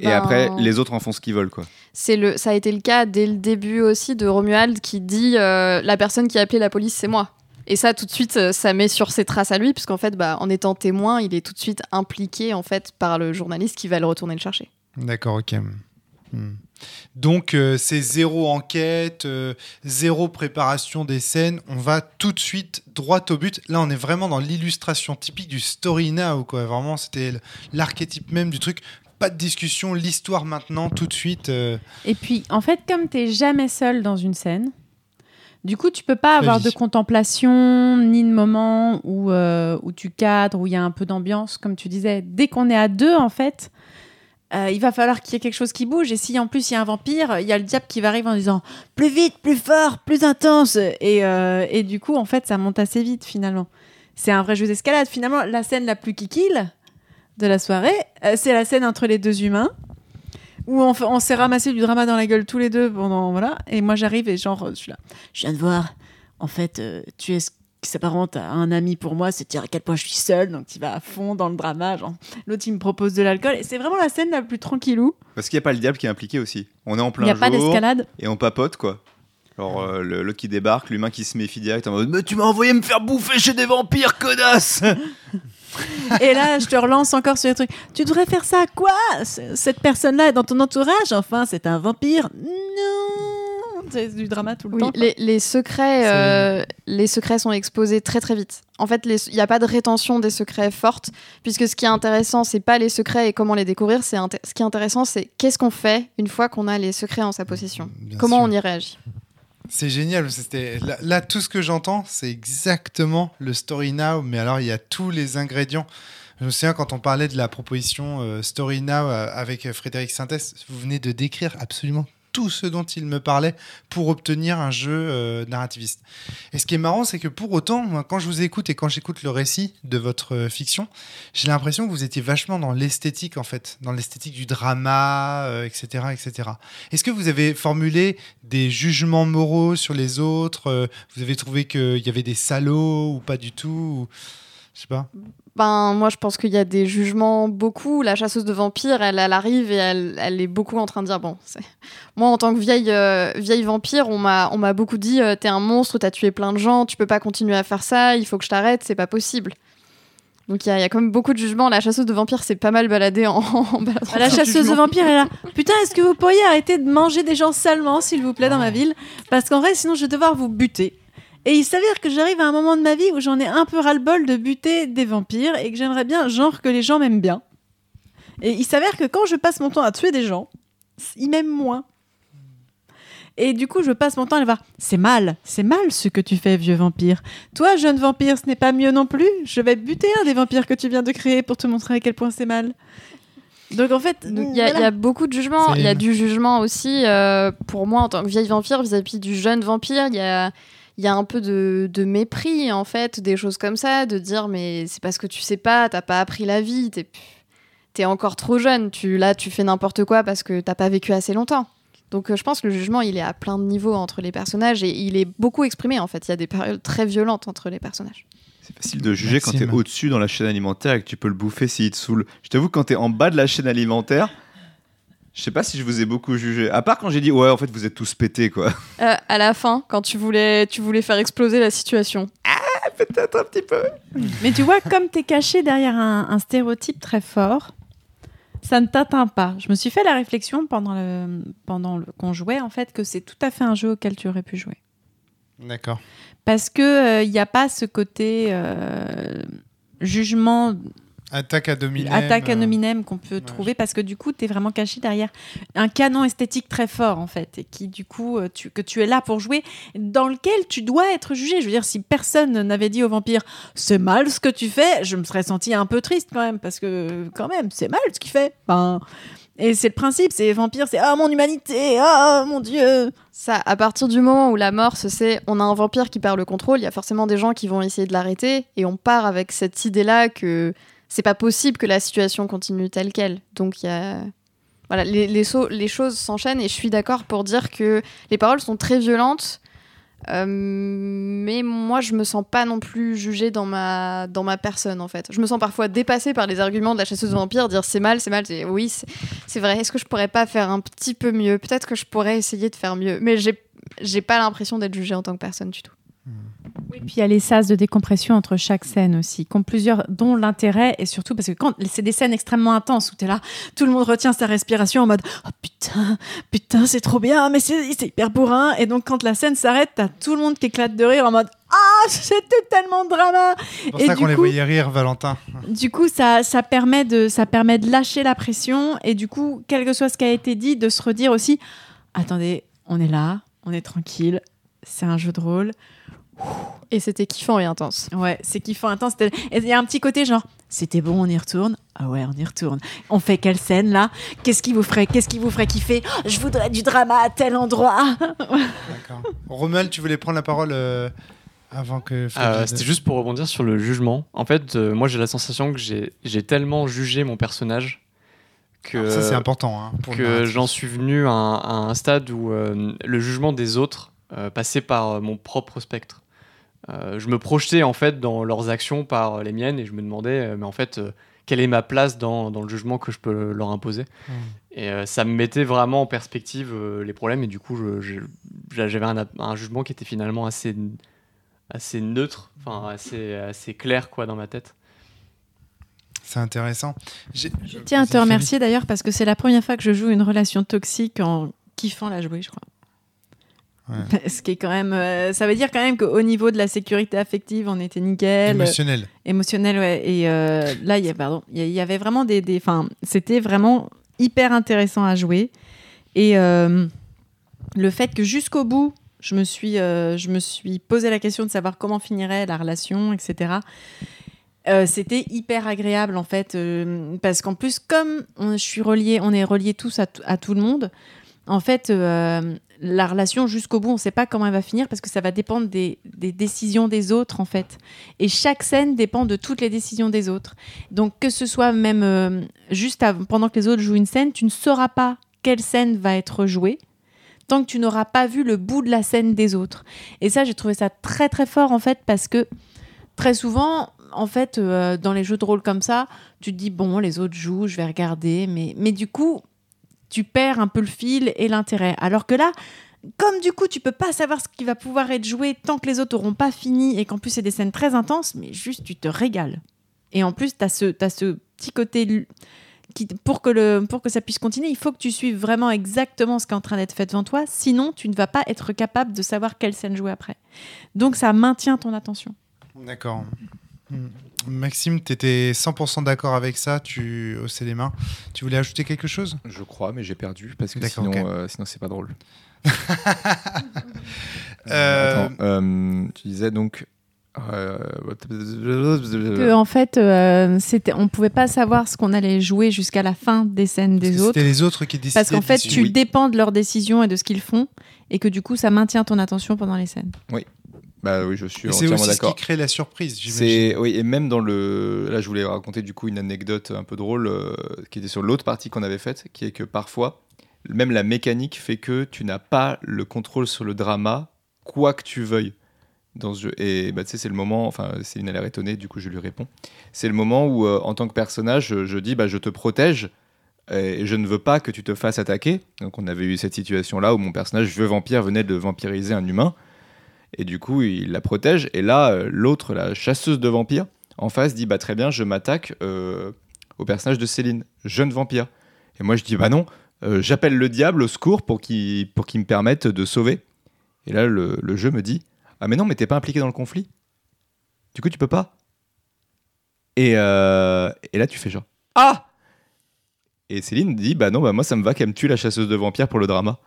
Speaker 3: et
Speaker 2: Ben,
Speaker 3: après, les autres en font ce qu'ils veulent, quoi.
Speaker 2: C'est le, ça a été le cas dès le début aussi de Romuald qui dit euh, la personne qui a appelé la police c'est moi. Et ça tout de suite ça met sur ses traces à lui puisqu'en fait bah, en étant témoin il est tout de suite impliqué en fait par le journaliste qui va le retourner le chercher.
Speaker 1: D'accord, ok. Hmm. Donc, euh, c'est zéro enquête, euh, zéro préparation des scènes. On va tout de suite droit au but. Là, on est vraiment dans l'illustration typique du story now, quoi. Vraiment, c'était l'archétype même du truc. Pas de discussion, l'histoire maintenant, tout de suite. euh,
Speaker 4: Et puis, en fait, comme t'es jamais seul dans une scène, du coup, tu peux pas avoir de contemplation ni de moment où, où tu cadres, où il y a un peu d'ambiance, comme tu disais. Dès qu'on est à deux, en fait, euh, il va falloir qu'il y ait quelque chose qui bouge. Et si en plus il y a un vampire, il y a le diable qui va arriver en disant plus vite, plus fort, plus intense. Et, euh, du coup, en fait, ça monte assez vite finalement. C'est un vrai jeu d'escalade. Finalement, la scène la plus kikil de la soirée, euh, c'est la scène entre les deux humains où on, on s'est ramassé du drama dans la gueule tous les deux pendant voilà. Et moi j'arrive et genre je suis là. Je viens de voir. En fait, tu es qui s'apparente à un ami pour moi. C'est dire à quel point je suis seule. Donc tu vas à fond dans le drama. Genre l'autre il me propose de l'alcool et c'est vraiment la scène la plus tranquillou.
Speaker 3: Parce qu'il n'y a pas le diable qui est impliqué aussi. On est en
Speaker 4: Il
Speaker 3: plein
Speaker 4: n'y a pas
Speaker 3: jour
Speaker 4: d'escalade.
Speaker 3: et on papote quoi. Alors euh, le, qui débarque, l'humain qui se méfie direct en mode Mais tu m'as envoyé me faire bouffer chez des vampires, connasse *laughs* *laughs*
Speaker 4: Et là, je te relance encore sur les trucs. Tu devrais faire ça, quoi? C- Cette personne-là est dans ton entourage? Enfin, c'est un vampire? Non *laughs* C'est du drama tout le
Speaker 2: Oui,
Speaker 4: temps.
Speaker 2: les, les secrets, euh, les secrets sont exposés très très vite. En fait, il n'y a pas de rétention des secrets forte, puisque ce qui est intéressant, c'est pas les secrets et comment les découvrir. C'est ce qui est intéressant, c'est qu'est-ce qu'on fait une fois qu'on a les secrets en sa possession.
Speaker 1: Bien
Speaker 2: comment
Speaker 1: sûr.
Speaker 2: on y réagit.
Speaker 1: C'est génial. C'était là, tout ce que j'entends, c'est exactement le Story Now. Mais alors, il y a tous les ingrédients. Je me souviens quand on parlait de la proposition euh, Story Now euh, avec Frédéric Sintès, vous venez de décrire absolument tout ce dont il me parlait pour obtenir un jeu euh, narrativiste. Et ce qui est marrant, c'est que pour autant, moi, quand je vous écoute et quand j'écoute le récit de votre euh, fiction, j'ai l'impression que vous étiez vachement dans l'esthétique, en fait, dans l'esthétique du drama, euh, etc., etc. Est-ce que vous avez formulé des jugements moraux sur les autres Vous avez trouvé qu'il y avait des salauds ou pas du tout ou- Je sais pas?
Speaker 2: Ben, moi, je pense qu'il y a des jugements beaucoup. La chasseuse de vampires, elle, elle arrive et elle, elle est beaucoup en train de dire bon, c'est moi en tant que vieille euh, vieille vampire, on m'a on m'a beaucoup dit euh, t'es un monstre, t'as tué plein de gens, tu peux pas continuer à faire ça, il faut que je t'arrête, c'est pas possible. Donc il y, a- il y a quand même beaucoup de jugements. La chasseuse de vampires s'est pas mal baladée en, *laughs* en baladant
Speaker 4: La chasseuse de vampires est là. Putain, est-ce que vous pourriez arrêter de manger des gens salement, s'il vous plaît, dans ma ville? Parce qu'en vrai, sinon, je vais devoir vous buter. Et il s'avère que j'arrive à un moment de ma vie où j'en ai un peu ras-le-bol de buter des vampires et que j'aimerais bien, genre, que les gens m'aiment bien. Et il s'avère que quand je passe mon temps à tuer des gens, ils m'aiment moins. Et du coup, je passe mon temps à aller voir. C'est mal, c'est mal ce que tu fais, vieux vampire. Toi, jeune vampire, ce n'est pas mieux non plus. Je vais buter un des vampires que tu viens de créer pour te montrer à quel point c'est mal. Donc en fait,
Speaker 2: Il y, a- y beaucoup de jugements. Il y a du jugement aussi, euh, pour moi, en tant que vieille vampire, vis-à-vis du jeune vampire. Il y a, il y a un peu de, de mépris, en fait, des choses comme ça, de dire, mais c'est parce que tu sais pas, t'as pas appris la vie, t'es es encore trop jeune. Tu, là, tu fais n'importe quoi parce que t'as pas vécu assez longtemps. Donc, euh, je pense que le jugement, il est à plein de niveaux entre les personnages et il est beaucoup exprimé, en fait. Il y a des périodes très violentes entre les personnages.
Speaker 3: C'est facile de juger quand
Speaker 1: Maxime.
Speaker 3: t'es au-dessus dans la chaîne alimentaire et que tu peux le bouffer s'il te saoule. Je t'avoue, quand t'es en bas de la chaîne alimentaire, je sais pas si je vous ai beaucoup jugé. À part quand j'ai dit, ouais, en fait, vous êtes tous pétés, quoi.
Speaker 2: Euh, à la fin, quand tu voulais, tu voulais faire exploser la situation.
Speaker 3: Peut-être un petit peu.
Speaker 4: Mais tu vois, comme tu es caché derrière un, un stéréotype très fort, ça ne t'atteint pas. Je me suis fait la réflexion pendant le pendant le qu'on jouait en fait que c'est tout à fait un jeu auquel tu aurais pu jouer
Speaker 1: D'accord.
Speaker 4: parce que il n'y a pas ce côté euh, jugement
Speaker 1: Attaque à dominer.
Speaker 4: attaque à
Speaker 1: euh,
Speaker 4: nominem qu'on peut trouver parce que du coup tu es vraiment caché derrière. Un canon esthétique très fort en fait et qui du coup euh, tu, que tu es là pour jouer dans lequel tu dois être jugé. Je veux dire si personne n'avait dit au vampire c'est mal ce que tu fais je me serais senti un peu triste quand même parce que quand même c'est mal ce qu'il fait. Ben, et c'est le principe c'est vampire c'est ah mon humanité ah mon dieu.
Speaker 2: Ça, à partir du moment où la mort, c'est on a un vampire qui perd le contrôle, il y a forcément des gens qui vont essayer de l'arrêter, et on part avec cette idée-là que c'est pas possible que la situation continue telle quelle. Donc il y a. Voilà, les, choses s'enchaînent, et je suis d'accord pour dire que les paroles sont très violentes, euh, mais moi je me sens pas non plus jugée dans ma, personne en fait. Je me sens parfois dépassée par les arguments de la chasseuse de vampires, dire c'est mal, c'est mal, oui, c'est- vrai. Est-ce que je pourrais pas faire un petit peu mieux? Peut-être que je pourrais essayer de faire mieux, mais j'ai pas l'impression d'être jugée en tant que personne du tout.
Speaker 4: Et puis il y a les sas de décompression entre chaque scène aussi, qui ont plusieurs, dont l'intérêt est surtout parce que quand c'est des scènes extrêmement intenses où tu es là, tout le monde retient sa respiration en mode oh putain, putain, c'est trop bien, mais c'est hyper bourrin. Et donc quand la scène s'arrête, t'as tout le monde qui éclate de rire en mode ah, c'était tellement de drama.
Speaker 1: C'est pour
Speaker 4: Et
Speaker 1: ça qu'on les voyait rire, Valentin.
Speaker 4: Du coup, ça, ça, permet de, ça permet de lâcher la pression et du coup, quel que soit ce qui a été dit, de se redire aussi attendez, on est là, on est tranquille, c'est un jeu de rôle.
Speaker 2: Et c'était kiffant et intense.
Speaker 4: Ouais, c'est kiffant, intense. Il y a un petit côté genre, c'était bon, on y retourne. Ah ouais, on y retourne. On fait quelle scène là? Qu'est-ce qui vous ferait, qu'est-ce qui vous ferait kiffer? Oh, Je voudrais du drama à tel endroit. *laughs*
Speaker 1: D'accord. Romuald, tu voulais prendre la parole euh, avant que.
Speaker 6: Euh, C'était juste pour rebondir sur le jugement. En fait, euh, moi j'ai la sensation que j'ai tellement jugé mon personnage que,
Speaker 1: Ça, c'est important. hein, pour
Speaker 6: que j'en suis venu à un, à un stade où euh, le jugement des autres euh, passait par euh, mon propre spectre. Euh, je me projetais en fait dans leurs actions par les miennes et je me demandais, euh, mais en fait, euh, quelle est ma place dans, dans le jugement que je peux leur imposer
Speaker 1: Hmm.
Speaker 6: Et euh, ça me mettait vraiment en perspective euh, les problèmes et du coup, j'avais un, un jugement qui était finalement assez, assez neutre, enfin assez, assez clair quoi dans ma tête.
Speaker 1: C'est intéressant. J'ai-
Speaker 4: Je tiens à te remercier d'ailleurs parce que c'est la première fois que je joue une relation toxique en kiffant la jouer, je crois. *laughs* Ce qui est quand même, euh, ça veut dire quand même qu'au niveau de la sécurité affective, on était nickel.
Speaker 1: Émotionnel.
Speaker 4: émotionnel ouais et euh, là il y a pardon il y, avait vraiment des des enfin c'était vraiment hyper intéressant à jouer et euh, le fait que jusqu'au bout je me suis je me suis posé la question de savoir comment finirait la relation etc Euh, c'était hyper agréable en fait euh, parce qu'en plus comme on, je suis relié on est reliés tous à tout le monde en fait euh, la relation jusqu'au bout on ne sait pas comment elle va finir parce que ça va dépendre des, décisions des autres en fait et chaque scène dépend de toutes les décisions des autres. Donc que ce soit même euh, juste av- pendant que les autres jouent une scène, tu ne sauras pas quelle scène va être jouée tant que tu n'auras pas vu le bout de la scène des autres. Et ça, j'ai trouvé ça très très fort en fait parce que très souvent, en fait, euh, dans les jeux de rôle comme ça, tu te dis bon, les autres jouent, je vais regarder, mais mais du coup, tu perds un peu le fil et l'intérêt. Alors que là, comme du coup, tu peux pas savoir ce qui va pouvoir être joué tant que les autres auront pas fini et qu'en plus c'est des scènes très intenses, mais juste tu te régales. Et en plus, tu as ce, t'as ce petit côté pour, que le, pour que ça puisse continuer, il faut que tu suives vraiment exactement ce qui est en train d'être fait devant toi, sinon tu ne vas pas être capable de savoir quelle scène jouer après. Donc ça maintient ton attention.
Speaker 1: D'accord. Hmm. Maxime, tu étais 100% d'accord avec ça, tu haussais les mains. Tu voulais ajouter quelque chose?
Speaker 3: Je crois, mais j'ai perdu parce que sinon, euh, sinon c'est pas drôle. *laughs*
Speaker 1: Euh,
Speaker 3: Attends, euh, tu disais donc.
Speaker 4: Que, en fait, euh, c'était, on pouvait pas savoir ce qu'on allait jouer jusqu'à la fin des scènes des autres.
Speaker 1: C'était les autres qui décidaient.
Speaker 4: Parce qu'en fait, tu dépends de leurs décisions et de ce qu'ils font, et que du coup, ça maintient ton attention pendant les scènes.
Speaker 3: Bah oui, je suis
Speaker 1: c'est
Speaker 3: entièrement
Speaker 1: aussi ce qui
Speaker 3: d'accord.
Speaker 1: crée la surprise,
Speaker 3: C'est
Speaker 1: j'imagine.
Speaker 3: oui et même dans le là je voulais raconter du coup une anecdote un peu drôle euh, qui était sur l'autre partie qu'on avait faite qui est que parfois même la mécanique fait que tu n'as pas le contrôle sur le drama quoi que tu veuilles dans ce jeu et bah tu sais c'est le moment enfin Céline a étonnée du coup je lui réponds c'est le moment où euh, en tant que personnage je, je dis bah je te protège et je ne veux pas que tu te fasses attaquer donc on avait eu cette situation là où mon personnage vieux vampire venait de vampiriser un humain et du coup, il la protège. Et là, euh, l'autre, la chasseuse de vampires, en face, dit Bah très bien, je m'attaque euh, au personnage de Céline, jeune vampire. Et moi, je dis Bah non, euh, j'appelle le diable au secours pour qu'il pour qu'il me permette de sauver. Et là, le, le jeu me dit Ah, mais non, mais t'es pas impliqué dans le conflit. Du coup, tu peux pas. Et, et là, tu fais genre Ah Et Céline dit Bah non, bah moi, ça me va qu'elle me tue la chasseuse de vampires pour le drama.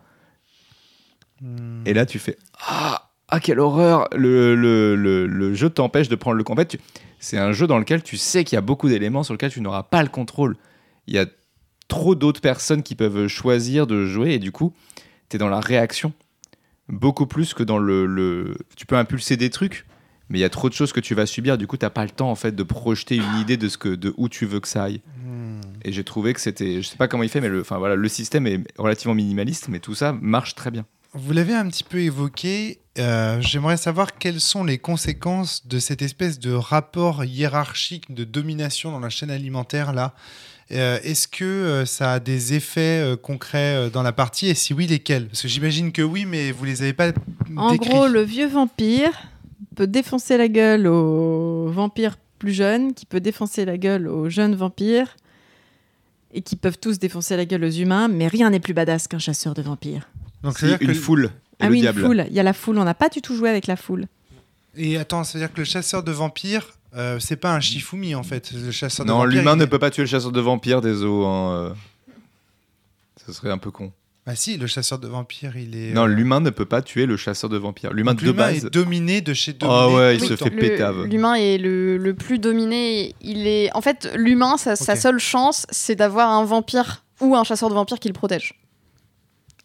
Speaker 1: Hmm.
Speaker 3: Et là, tu fais Ah, ah quelle horreur le, le, le, le jeu t'empêche de prendre le tu- c'est un jeu dans lequel tu sais qu'il y a beaucoup d'éléments sur lesquels tu n'auras pas le contrôle. Il y a trop d'autres personnes qui peuvent choisir de jouer et du coup, tu es dans la réaction. Beaucoup plus que dans le, le- Tu peux impulser des trucs, mais il y a trop de choses que tu vas subir. Du coup, tu pas le temps en fait de projeter une idée de, ce que, de où tu veux que ça aille.
Speaker 1: Hmm.
Speaker 3: Et j'ai trouvé que c'était. Je sais pas comment il fait, mais le, enfin, voilà, le système est relativement minimaliste, mais tout ça marche très bien.
Speaker 1: Vous l'avez un petit peu évoqué. Euh, J'aimerais savoir quelles sont les conséquences de cette espèce de rapport hiérarchique de domination dans la chaîne alimentaire là. Euh, Est-ce que euh, ça a des effets euh, concrets euh, dans la partie? Et si oui, lesquels? Parce que j'imagine que oui, mais vous les avez pas
Speaker 4: En
Speaker 1: décrits.
Speaker 4: gros, le vieux vampire peut défoncer la gueule aux vampires plus jeunes, qui peut défoncer la gueule aux jeunes vampires, et qui peuvent tous défoncer la gueule aux humains, mais rien n'est plus badass qu'un chasseur de vampires.
Speaker 1: Donc c'est-à-dire
Speaker 3: une
Speaker 1: que
Speaker 3: foule
Speaker 4: ah
Speaker 3: le
Speaker 4: oui,
Speaker 3: diable.
Speaker 4: une foule. Il y a la foule. On n'a pas du tout joué avec la foule.
Speaker 1: et attends, c'est à dire que le chasseur de vampires, euh, c'est pas un Shifumi en fait. Le chasseur de
Speaker 3: Non,
Speaker 1: vampires,
Speaker 3: l'humain
Speaker 1: il-
Speaker 3: ne peut pas tuer le chasseur de vampires des eaux. hein, euh. Ce serait un peu con.
Speaker 1: Ah si, le chasseur de vampires, il est.
Speaker 3: Non,
Speaker 1: euh,
Speaker 3: l'humain ne peut pas tuer le chasseur de vampires. L'humain de base.
Speaker 1: est dominé de chez dominé.
Speaker 3: Ah ouais, il se fait pétave.
Speaker 2: L'humain est le, le plus dominé. Il est, en fait, l'humain, sa, sa seule chance, c'est d'avoir un vampire ou un chasseur de vampires qui le protège.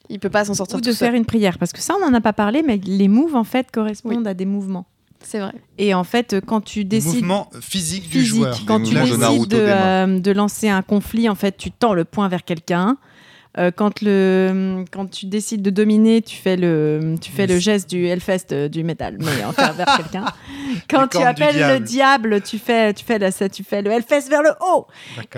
Speaker 2: Il peut pas s'en sortir
Speaker 4: Ou
Speaker 2: tout
Speaker 4: de
Speaker 2: seul.
Speaker 4: faire une prière, parce que ça, on n'en a pas parlé, mais les moves, en fait, correspondent à des mouvements.
Speaker 2: C'est vrai.
Speaker 4: Et en fait, quand tu décides
Speaker 1: mouvement physique, du
Speaker 4: physique,
Speaker 1: joueur.
Speaker 4: quand tu
Speaker 3: de
Speaker 4: décides de, euh, de lancer un conflit, en fait, tu tends le poing vers quelqu'un. Euh, quand, le, quand tu décides de dominer, tu fais le, tu fais le geste du Hellfest euh, du métal, mais vers quelqu'un. *laughs* Quand tu appelles
Speaker 1: diable.
Speaker 4: le diable, tu fais, tu, fais la- tu fais le Hellfest vers le haut.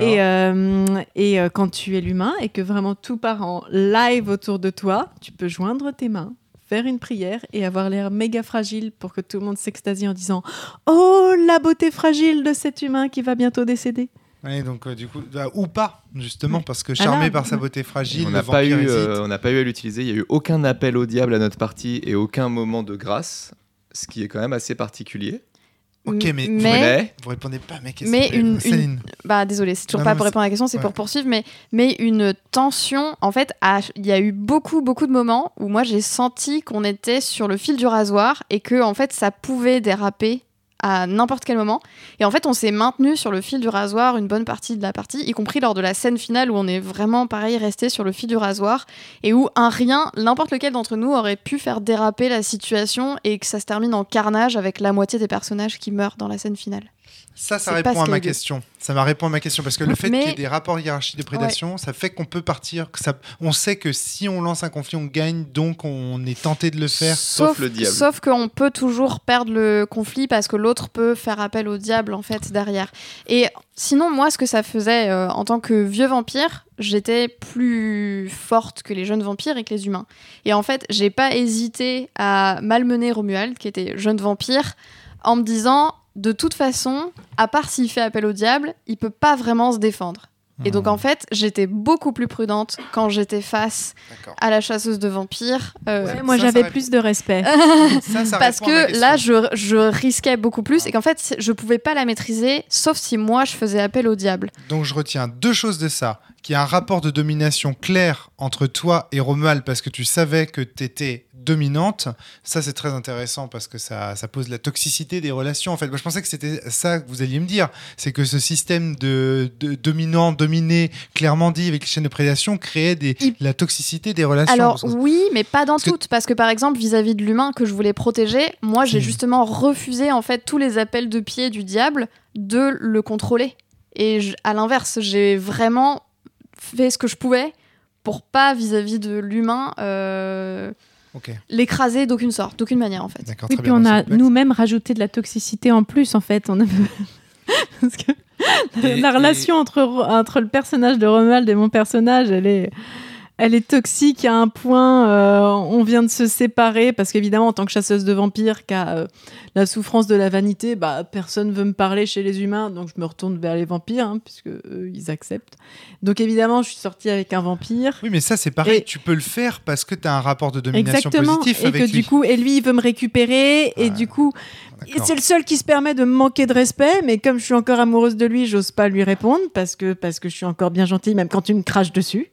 Speaker 4: Et, euh, et quand tu es l'humain et que vraiment tout part en live autour de toi, tu peux joindre tes mains, faire une prière et avoir l'air méga fragile pour que tout le monde s'extasie en disant Oh, la beauté fragile de cet humain qui va bientôt décéder.
Speaker 1: Ouais, donc euh, du coup, bah, ou pas, justement, parce que charmé
Speaker 4: là,
Speaker 1: par sa beauté fragile,
Speaker 3: On n'a pas, eu, euh, on n'a pas eu à l'utiliser. Il n'y a eu aucun appel au diable à notre partie et aucun moment de grâce, ce qui est quand même assez particulier.
Speaker 1: Ok, mais,
Speaker 2: Mais-
Speaker 3: Mais
Speaker 1: vous répondez pas à mes questions.
Speaker 2: Mais une-
Speaker 1: Céline.
Speaker 2: Bah désolé, c'est toujours
Speaker 1: Non,
Speaker 2: pas
Speaker 1: non,
Speaker 2: pour répondre à la question, c'est
Speaker 1: ouais.
Speaker 2: pour poursuivre, mais, mais une tension, en fait, il y a eu beaucoup, beaucoup de moments où moi j'ai senti qu'on était sur le fil du rasoir et que en fait ça pouvait déraper à n'importe quel moment. Et en fait, on s'est maintenu sur le fil du rasoir une bonne partie de la partie, y compris lors de la scène finale où on est vraiment pareil resté sur le fil du rasoir et où un rien, n'importe lequel d'entre nous aurait pu faire déraper la situation et que ça se termine en carnage avec la moitié des personnages qui meurent dans la scène finale.
Speaker 1: Ça, ça répond à ma question. Ça m'a répondu à ma question parce que le fait
Speaker 2: Mais-
Speaker 1: qu'il y ait des rapports hiérarchiques de prédation, ça fait qu'on peut partir. Que ça, on sait que si on lance un conflit, on gagne, donc on est tenté de le faire.
Speaker 3: Sauf le diable.
Speaker 2: Sauf qu'on peut toujours perdre le conflit parce que l'autre peut faire appel au diable en fait derrière. Et sinon, moi, ce que ça faisait euh, en tant que vieux vampire, j'étais plus forte que les jeunes vampires et que les humains. Et en fait, j'ai pas hésité à malmener Romuald, qui était jeune vampire, en me disant de toute façon, à part s'il fait appel au diable, il peut pas vraiment se défendre. Et donc
Speaker 1: Hmm.
Speaker 2: en fait, j'étais beaucoup plus prudente quand j'étais face à la chasseuse de vampires. euh,
Speaker 1: Ouais,
Speaker 4: moi, j'avais plus de respect. *laughs*
Speaker 1: Ça, ça
Speaker 2: parce que là, je, je risquais beaucoup plus et qu'en fait, je pouvais pas la maîtriser, sauf si moi, je faisais appel au diable.
Speaker 1: Donc je retiens deux choses de ça. Qu'il y a un rapport de domination clair entre toi et Romuald parce que tu savais que tu étais dominante. Ça, c'est très intéressant parce que ça, ça pose la toxicité des relations. En fait, moi, je pensais que c'était ça que vous alliez me dire. C'est que ce système de, de dominant, dominé, clairement dit avec les chaînes de prédation créait des,
Speaker 2: Il-
Speaker 1: la toxicité des relations.
Speaker 2: Alors oui, mais pas dans
Speaker 1: Parce que-
Speaker 2: toutes, parce que par exemple, vis-à-vis de l'humain que je voulais protéger, moi, j'ai
Speaker 1: Si.
Speaker 2: justement refusé en fait tous les appels de pied du diable de le contrôler. Et je- à l'inverse, j'ai vraiment fait ce que je pouvais pour pas vis-à-vis de l'humain euh, l'écraser d'aucune sorte, d'aucune manière en fait.
Speaker 4: Oui, puis on a nous-mêmes rajouté de la toxicité en plus, en fait. On a... *laughs* Parce que
Speaker 1: Et-
Speaker 4: la relation entre, entre le personnage de Romuald et mon personnage, elle est, elle est toxique à un point. euh, on vient de se séparer parce qu'évidemment, en tant que chasseuse de vampires, qui a euh, la souffrance de la vanité, bah, personne veut me parler chez les humains, donc je me retourne vers les vampires, hein, puisque eux, ils acceptent. Donc évidemment, je suis sortie avec un vampire.
Speaker 1: Oui, mais ça, c'est pareil.
Speaker 4: Et-
Speaker 1: Tu peux le faire parce que tu as un rapport de domination
Speaker 4: Exactement.
Speaker 1: positif
Speaker 4: et
Speaker 1: avec
Speaker 4: que
Speaker 1: lui.
Speaker 4: du coup, et lui, il veut me récupérer, et du coup, c'est le seul qui se permet de me manquer de respect, mais comme je suis encore amoureuse de lui, j'ose pas lui répondre parce que, parce que je suis encore bien gentille, même quand tu me craches dessus.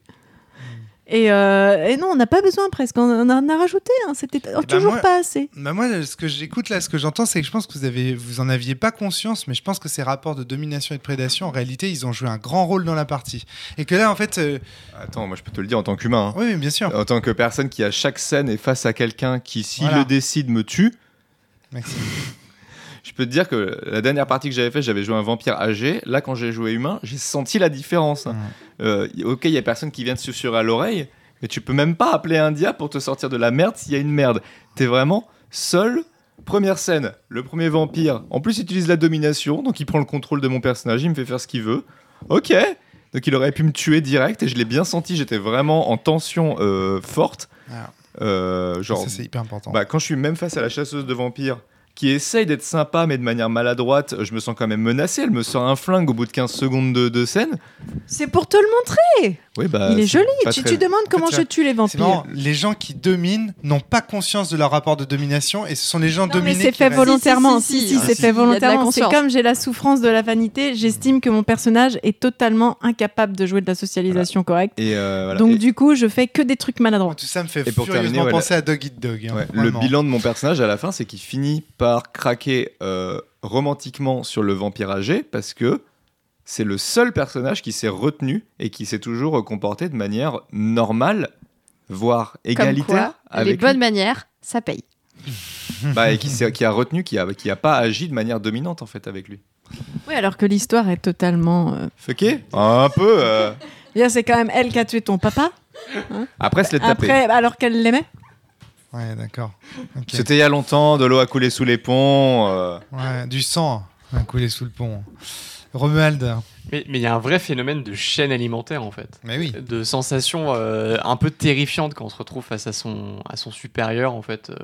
Speaker 4: Et, euh, et non, on n'a pas besoin presque, on en a rajouté, hein, c'était
Speaker 1: ben
Speaker 4: toujours
Speaker 1: moi-
Speaker 4: pas assez.
Speaker 1: Bah moi, ce que j'écoute là, ce que j'entends, c'est que je pense que vous avez, vous en aviez pas conscience, mais je pense que ces rapports de domination et de prédation, en réalité, ils ont joué un grand rôle dans la partie. Et que là, en fait, euh,
Speaker 3: Attends, moi je peux te le dire en tant qu'humain. hein.
Speaker 1: oui, oui, bien sûr.
Speaker 3: En tant que personne qui à chaque scène est face à quelqu'un qui, s'il
Speaker 1: Voilà.
Speaker 3: le décide, me tue.
Speaker 1: Maxime.
Speaker 3: Je peux te dire que la dernière partie que j'avais fait, j'avais joué un vampire âgé. Là, quand j'ai joué humain, j'ai senti la différence. Euh, ok, il y a personne qui vient te susurrer à l'oreille, mais tu peux même pas appeler un diable pour te sortir de la merde s'il y a une merde. T'es vraiment seul. Première scène, le premier vampire. En plus, il utilise la domination, donc il prend le contrôle de mon personnage, il me fait faire ce qu'il veut. Ok. Donc il aurait pu me tuer direct et je l'ai bien senti. J'étais vraiment en tension euh, forte.
Speaker 1: Alors,
Speaker 3: Euh, genre,
Speaker 1: c'est hyper important.
Speaker 3: bah, quand je suis même face à la chasseuse de vampires qui essaye d'être sympa mais de manière maladroite, je me sens quand même menacé. Elle me sort un flingue au bout de 15 secondes de, de scène.
Speaker 4: C'est pour te le montrer
Speaker 3: Oui, bah,
Speaker 4: Il est
Speaker 3: c'est
Speaker 4: joli. Tu,
Speaker 3: très-
Speaker 4: tu demandes comment
Speaker 1: fait,
Speaker 4: je tue les
Speaker 1: C'est
Speaker 4: vampires.
Speaker 1: marrant, les gens qui dominent n'ont pas conscience de leur rapport de domination et ce sont les gens
Speaker 4: Non, mais
Speaker 1: dominés
Speaker 4: c'est
Speaker 1: qui
Speaker 4: fait volontairement.
Speaker 2: Si,
Speaker 4: Si,
Speaker 2: si,
Speaker 4: si,
Speaker 2: si,
Speaker 4: c'est
Speaker 2: si,
Speaker 4: fait volontairement. C'est comme j'ai la souffrance de la vanité, j'estime que mon personnage est totalement incapable de jouer de la socialisation correcte.
Speaker 3: Et euh, voilà.
Speaker 4: Donc
Speaker 3: Et-
Speaker 4: du coup, je fais que des trucs maladroits.
Speaker 1: Tout ça me fait
Speaker 3: Et pour
Speaker 1: furieusement
Speaker 3: terminer, ouais,
Speaker 1: penser à Dog Eat Dog. hein,
Speaker 3: Ouais, le bilan de mon personnage à la fin, c'est qu'il finit par craquer euh, romantiquement sur le vampire âgé parce que c'est le seul personnage qui s'est retenu et qui s'est toujours comporté de manière normale, voire
Speaker 2: Comme
Speaker 3: égalitaire
Speaker 2: quoi, les
Speaker 3: avec
Speaker 2: bonnes
Speaker 3: lui.
Speaker 2: manières, ça paye. *laughs*
Speaker 3: Bah, et qui, s'est- qui a retenu, qui a, qui a pas agi de manière dominante en fait avec lui.
Speaker 4: Oui, alors que l'histoire est totalement. euh,
Speaker 3: Fucké Un peu. euh. *laughs*
Speaker 4: Bien, c'est quand même elle qui a tué ton papa.
Speaker 3: Après, se l'est tapé.
Speaker 4: Après, alors qu'elle l'aimait.
Speaker 1: Ouais, d'accord.
Speaker 3: C'était il y a longtemps, de l'eau a coulé sous les ponts. euh.
Speaker 1: Ouais, du sang a coulé sous le pont. Romuald.
Speaker 6: Mais mais il y a un vrai phénomène de chaîne alimentaire en fait.
Speaker 1: Mais oui.
Speaker 6: de sensations euh, un peu terrifiantes quand on se retrouve face à son, à son supérieur en fait euh,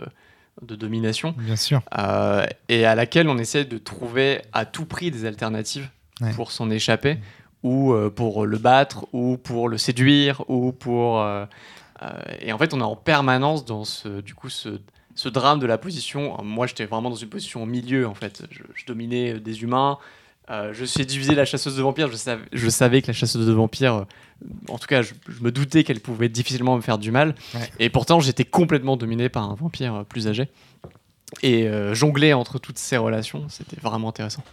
Speaker 6: de domination
Speaker 1: Bien sûr.
Speaker 6: euh, et à laquelle on essaie de trouver à tout prix des alternatives
Speaker 1: Ouais.
Speaker 6: pour s'en échapper ou euh, pour le battre ou pour le séduire ou pour et en fait on est en permanence dans ce du coup ce ce drame de la position, moi j'étais vraiment dans une position au milieu en fait. Je, je dominais des humains, euh, je séduisais la chasseuse de vampires, je savais, je savais que la chasseuse de vampires, euh, en tout cas je, je me doutais qu'elle pouvait difficilement me faire du mal.
Speaker 1: Ouais.
Speaker 6: Et pourtant j'étais complètement dominé par un vampire euh, plus âgé. Et euh, jongler entre toutes ces relations, c'était vraiment intéressant.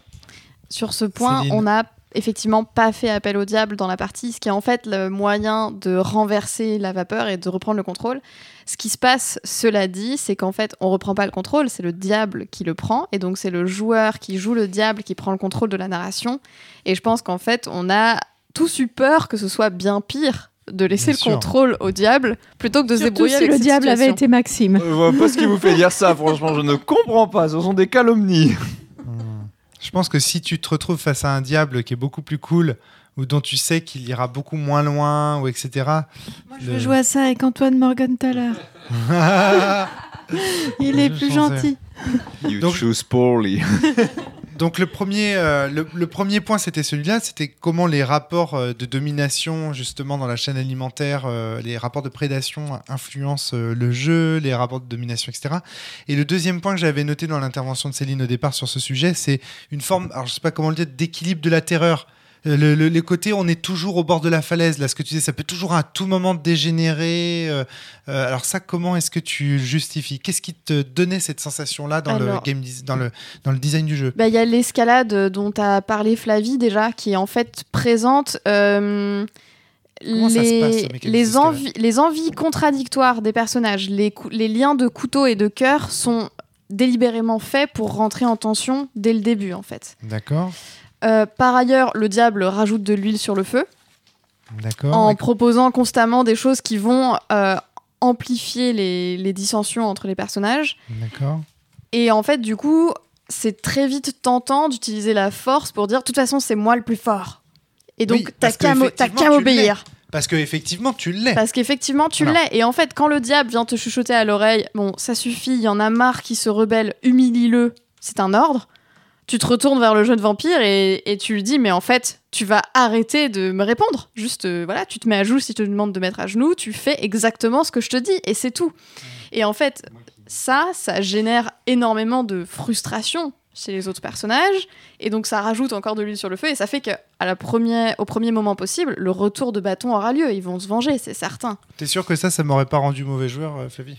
Speaker 2: Sur ce point,
Speaker 1: Céline.
Speaker 2: on n'a effectivement pas fait appel au diable dans la partie, ce qui est en fait le moyen de renverser la vapeur et de reprendre le contrôle. Ce qui se passe, cela dit, c'est qu'en fait, on reprend pas le contrôle, c'est le diable qui le prend, et donc c'est le joueur qui joue le diable qui prend le contrôle de la narration. Et je pense qu'en fait, on a tous eu peur que ce soit bien pire de laisser
Speaker 1: Bien
Speaker 2: le
Speaker 1: sûr.
Speaker 2: contrôle au diable plutôt que de se débrouiller
Speaker 4: si
Speaker 2: avec
Speaker 4: le
Speaker 2: cette
Speaker 4: diable avait été Maxime.
Speaker 3: Je vois pas ce qui vous fait dire ça, franchement, je ne comprends pas. Ce sont des calomnies.
Speaker 1: Je pense que si tu te retrouves face à un diable qui est beaucoup plus cool ou dont tu sais qu'il ira beaucoup moins loin ou etc.
Speaker 4: Je
Speaker 1: Le-
Speaker 4: vais jouer à ça avec Antoine Morgenthaler. *laughs* Il est plus gentil.
Speaker 3: You
Speaker 1: Donc-
Speaker 3: choose poorly. *laughs*
Speaker 1: Donc le premier, euh, le, premier point, c'était celui-là, c'était comment les rapports euh, de domination, justement, dans la chaîne alimentaire, euh, les rapports de prédation influencent euh, le jeu, les rapports de domination, etc. Et le deuxième point que j'avais noté dans l'intervention de Céline au départ sur ce sujet, c'est une forme, alors je sais pas comment le dire, d'équilibre de la terreur. Euh, Le, le- les côtés, on est toujours au bord de la falaise. Là, ce que tu disais, ça peut toujours à tout moment dégénérer. euh, euh, alors ça, comment est-ce que tu justifies? Qu'est-ce qui te donnait cette sensation-là dans, le game, dis- dans, le, dans le design du jeu?
Speaker 2: Bah, Il y a l'escalade dont a parlé Flavie déjà, qui est en fait présente. euh,
Speaker 1: Comment passe,
Speaker 2: les, les, envies, contradictoires des personnages, les, les liens de couteau et de cœur sont délibérément faits pour rentrer en tension dès le début en fait.
Speaker 1: D'accord,
Speaker 2: Euh, par ailleurs, le diable rajoute de l'huile sur le feu
Speaker 1: d'accord.
Speaker 2: en proposant constamment des choses qui vont euh, amplifier les, les dissensions entre les personnages.
Speaker 1: D'accord.
Speaker 2: Et en fait, du coup, c'est très vite tentant d'utiliser la force pour dire, de toute façon, c'est moi le plus fort. Et donc,
Speaker 1: Oui,
Speaker 2: t'as qu'à
Speaker 1: l'es.
Speaker 2: m'obéir.
Speaker 1: Parce que effectivement, tu l'es.
Speaker 2: Parce qu'effectivement, tu
Speaker 1: Voilà.
Speaker 2: l'es. Et en fait, quand le diable vient te chuchoter à l'oreille, bon, ça suffit, il y en a marre qui se rebelle, humilie-le, c'est un ordre. Tu te retournes vers le jeune vampire et, et tu lui dis, mais en fait, tu vas arrêter de me répondre. Juste, euh, voilà, tu te mets à genoux si je te demande de mettre à genoux, tu fais exactement ce que je te dis et c'est tout. Et en fait, ça, ça génère énormément de frustration chez les autres personnages et donc ça rajoute encore de l'huile sur le feu et ça fait que à la première, au premier moment possible, le retour de bâton aura lieu. Ils vont se venger, c'est certain.
Speaker 1: T'es sûr que ça, ça m'aurait pas rendu mauvais joueur, euh, Flavie?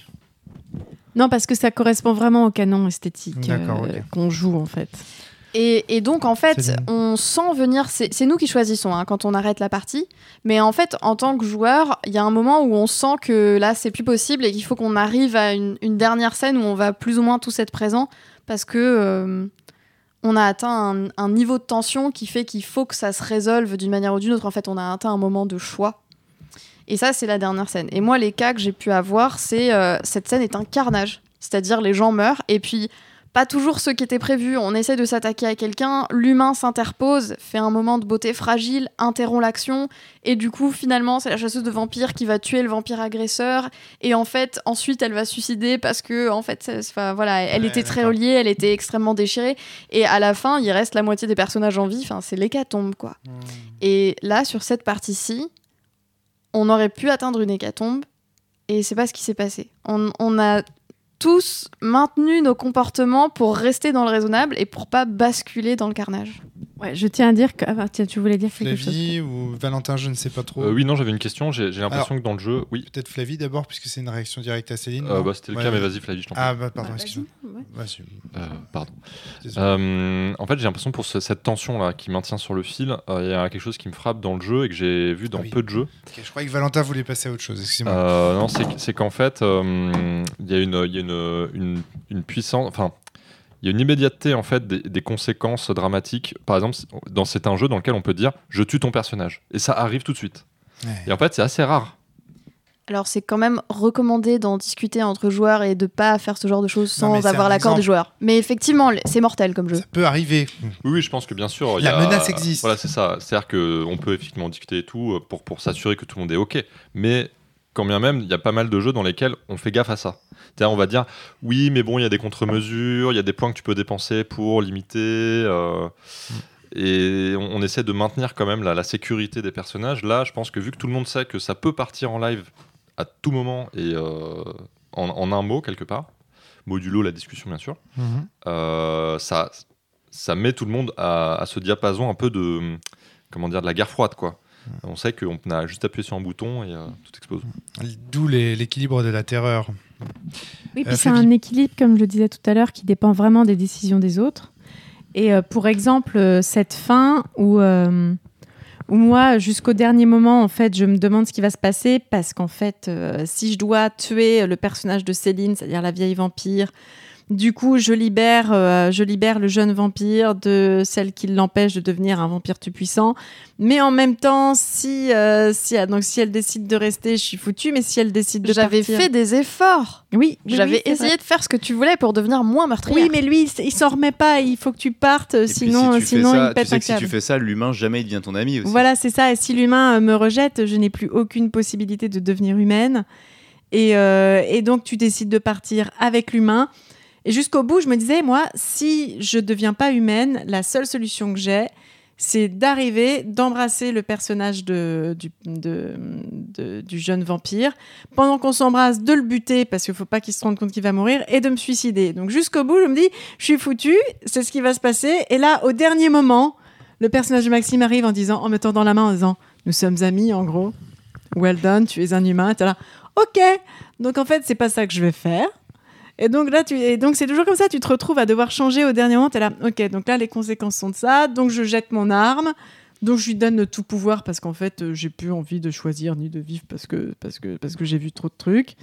Speaker 4: Non, parce que ça correspond vraiment au canon esthétique euh, qu'on joue en fait.
Speaker 2: Et, et donc, en fait, on sent venir. C'est c'est nous qui choisissons hein, quand on arrête la partie. Mais en fait, en tant que joueur, il y a un moment où on sent que là, c'est plus possible et qu'il faut qu'on arrive à une, une dernière scène où on va plus ou moins tous être présents parce que euh, on a atteint un, un niveau de tension qui fait qu'il faut que ça se résolve d'une manière ou d'une autre. En fait, on a atteint un moment de choix. Et ça, c'est la dernière scène. Et moi, les cas que j'ai pu avoir, c'est euh, cette scène est un carnage. C'est-à-dire, les gens meurent et puis pas toujours ce qui était prévu. On essaie de s'attaquer à quelqu'un, l'humain s'interpose, fait un moment de beauté fragile, interrompt l'action, et du coup, finalement, c'est la chasseuse de vampires qui va tuer le vampire agresseur. Et en fait, ensuite, elle va suicider parce que, en fait, enfin, voilà, elle
Speaker 1: Ouais,
Speaker 2: était très reliée, elle était extrêmement déchirée. Et à la fin, il reste la moitié des personnages en vie. Enfin, c'est l'hécatombe, quoi. Et là, sur cette partie-ci, on aurait pu atteindre une hécatombe et c'est pas ce qui s'est passé. On, on a tous maintenu nos comportements pour rester dans le raisonnable et pour pas basculer dans le carnage.
Speaker 4: Ouais, je tiens à dire que. Ah, bah, tiens, tu voulais dire quelque chose
Speaker 1: Flavie ou Valentin, je ne sais pas trop.
Speaker 5: Euh, oui, non, j'avais une question. J'ai j'ai l'impression que dans le jeu, oui.
Speaker 1: Peut-être Flavie d'abord, puisque c'est une réaction directe à Céline.
Speaker 5: Euh, bah, C'était le
Speaker 1: Ouais,
Speaker 5: cas, mais vas-y, Flavie, je t'en prie.
Speaker 1: Ah, bah, pardon,
Speaker 4: Bah,
Speaker 1: excuse-moi.
Speaker 4: vas-y, ouais.
Speaker 5: Euh, pardon. Euh, en fait, j'ai l'impression pour ce- cette tension là qui maintient sur le fil, euh, il y a quelque chose qui me frappe dans le jeu et que j'ai vu dans
Speaker 1: Ah oui.
Speaker 5: peu de jeux.
Speaker 1: Je croyais que Valentin voulait passer à autre chose, excusez-moi.
Speaker 5: Euh, non, c'est c'est qu'en fait, euh, il y a une, il y a une, une, une puissance, enfin, il y a une immédiateté en fait des, des conséquences dramatiques. Par exemple, dans c'est un jeu dans lequel on peut dire je tue ton personnage et ça arrive tout de suite.
Speaker 1: Ouais.
Speaker 5: Et en fait, c'est assez rare.
Speaker 2: Alors c'est quand même recommandé d'en discuter entre joueurs et de pas faire ce genre de choses sans avoir l'accord des joueurs. Mais effectivement, c'est mortel comme jeu.
Speaker 1: Ça peut arriver.
Speaker 5: Oui, oui, je pense que bien sûr. y
Speaker 1: La
Speaker 5: a-
Speaker 1: menace existe.
Speaker 5: Voilà, c'est ça. C'est-à-dire qu'on peut effectivement discuter et tout euh, pour, pour s'assurer que tout le monde est OK. Mais quand bien même, il y a pas mal de jeux dans lesquels on fait gaffe à ça. On va dire, oui, mais bon, il y a des contre-mesures, il y a des points que tu peux dépenser pour limiter. euh, Et on, on essaie de maintenir quand même la, la sécurité des personnages. Là, je pense que vu que tout le monde sait que ça peut partir en live à tout moment et euh, en, en un mot, quelque part, modulo la discussion, bien sûr,
Speaker 1: Mhm.
Speaker 5: euh, ça, ça met tout le monde à, à ce diapason un peu de, comment dire, de la guerre froide, quoi. On sait qu'on a juste appuyé sur un bouton et euh, tout explose.
Speaker 1: D'où l'équilibre de la terreur.
Speaker 4: Oui,
Speaker 1: Euh,
Speaker 4: puis c'est
Speaker 1: Flavie.
Speaker 4: un équilibre, comme je le disais tout à l'heure, qui dépend vraiment des décisions des autres. Et euh, pour exemple, euh, cette fin où, euh, où moi, jusqu'au dernier moment, en fait, je me demande ce qui va se passer parce qu'en fait, euh, si je dois tuer le personnage de Céline, c'est-à-dire la vieille vampire, du coup, je libère, euh, je libère le jeune vampire de celle qui l'empêche de devenir un vampire tout puissant. Mais en même temps, si, euh, si, ah, donc, si elle décide de rester, je suis foutue. Mais si elle décide de
Speaker 2: J'avais
Speaker 4: partir-
Speaker 2: fait des efforts.
Speaker 4: oui, oui,
Speaker 2: J'avais
Speaker 4: oui,
Speaker 2: essayé
Speaker 4: vrai.
Speaker 2: de faire ce que tu voulais pour devenir moins meurtrière.
Speaker 4: Oui, mais lui, il s'en remet pas. Il faut que tu partes,
Speaker 3: Et
Speaker 4: sinon,
Speaker 3: si tu
Speaker 4: sinon
Speaker 3: ça,
Speaker 4: il pète
Speaker 3: tu sais
Speaker 4: un
Speaker 3: que si tu fais ça, l'humain jamais il devient ton ami aussi.
Speaker 4: Voilà, c'est ça. Et si l'humain euh, me rejette, je n'ai plus aucune possibilité de devenir humaine. Et, euh, et donc, tu décides de partir avec l'humain. Et jusqu'au bout, je me disais, moi, si je deviens pas humaine, la seule solution que j'ai, c'est d'arriver, d'embrasser le personnage de, du, jeune vampire, pendant qu'on s'embrasse, de le buter, parce qu'il faut pas qu'il se rende compte qu'il va mourir, et de me suicider. Donc jusqu'au bout, je me dis, je suis foutu, c'est ce qui va se passer. Et là, au dernier moment, le personnage de Maxime arrive en disant, en me tendant la main, en disant, nous sommes amis, en gros. Well done, tu es un humain. Là, ok. Donc en fait, c'est pas ça que je vais faire. Et donc là, tu, et donc c'est toujours comme ça. Tu te retrouves à devoir changer au dernier moment. T'es là, ok. Donc là, les conséquences sont de ça. Donc je jette mon arme. Donc je lui donne le tout pouvoir parce qu'en fait, euh, j'ai plus envie de choisir ni de vivre parce que parce que parce que j'ai vu trop de trucs.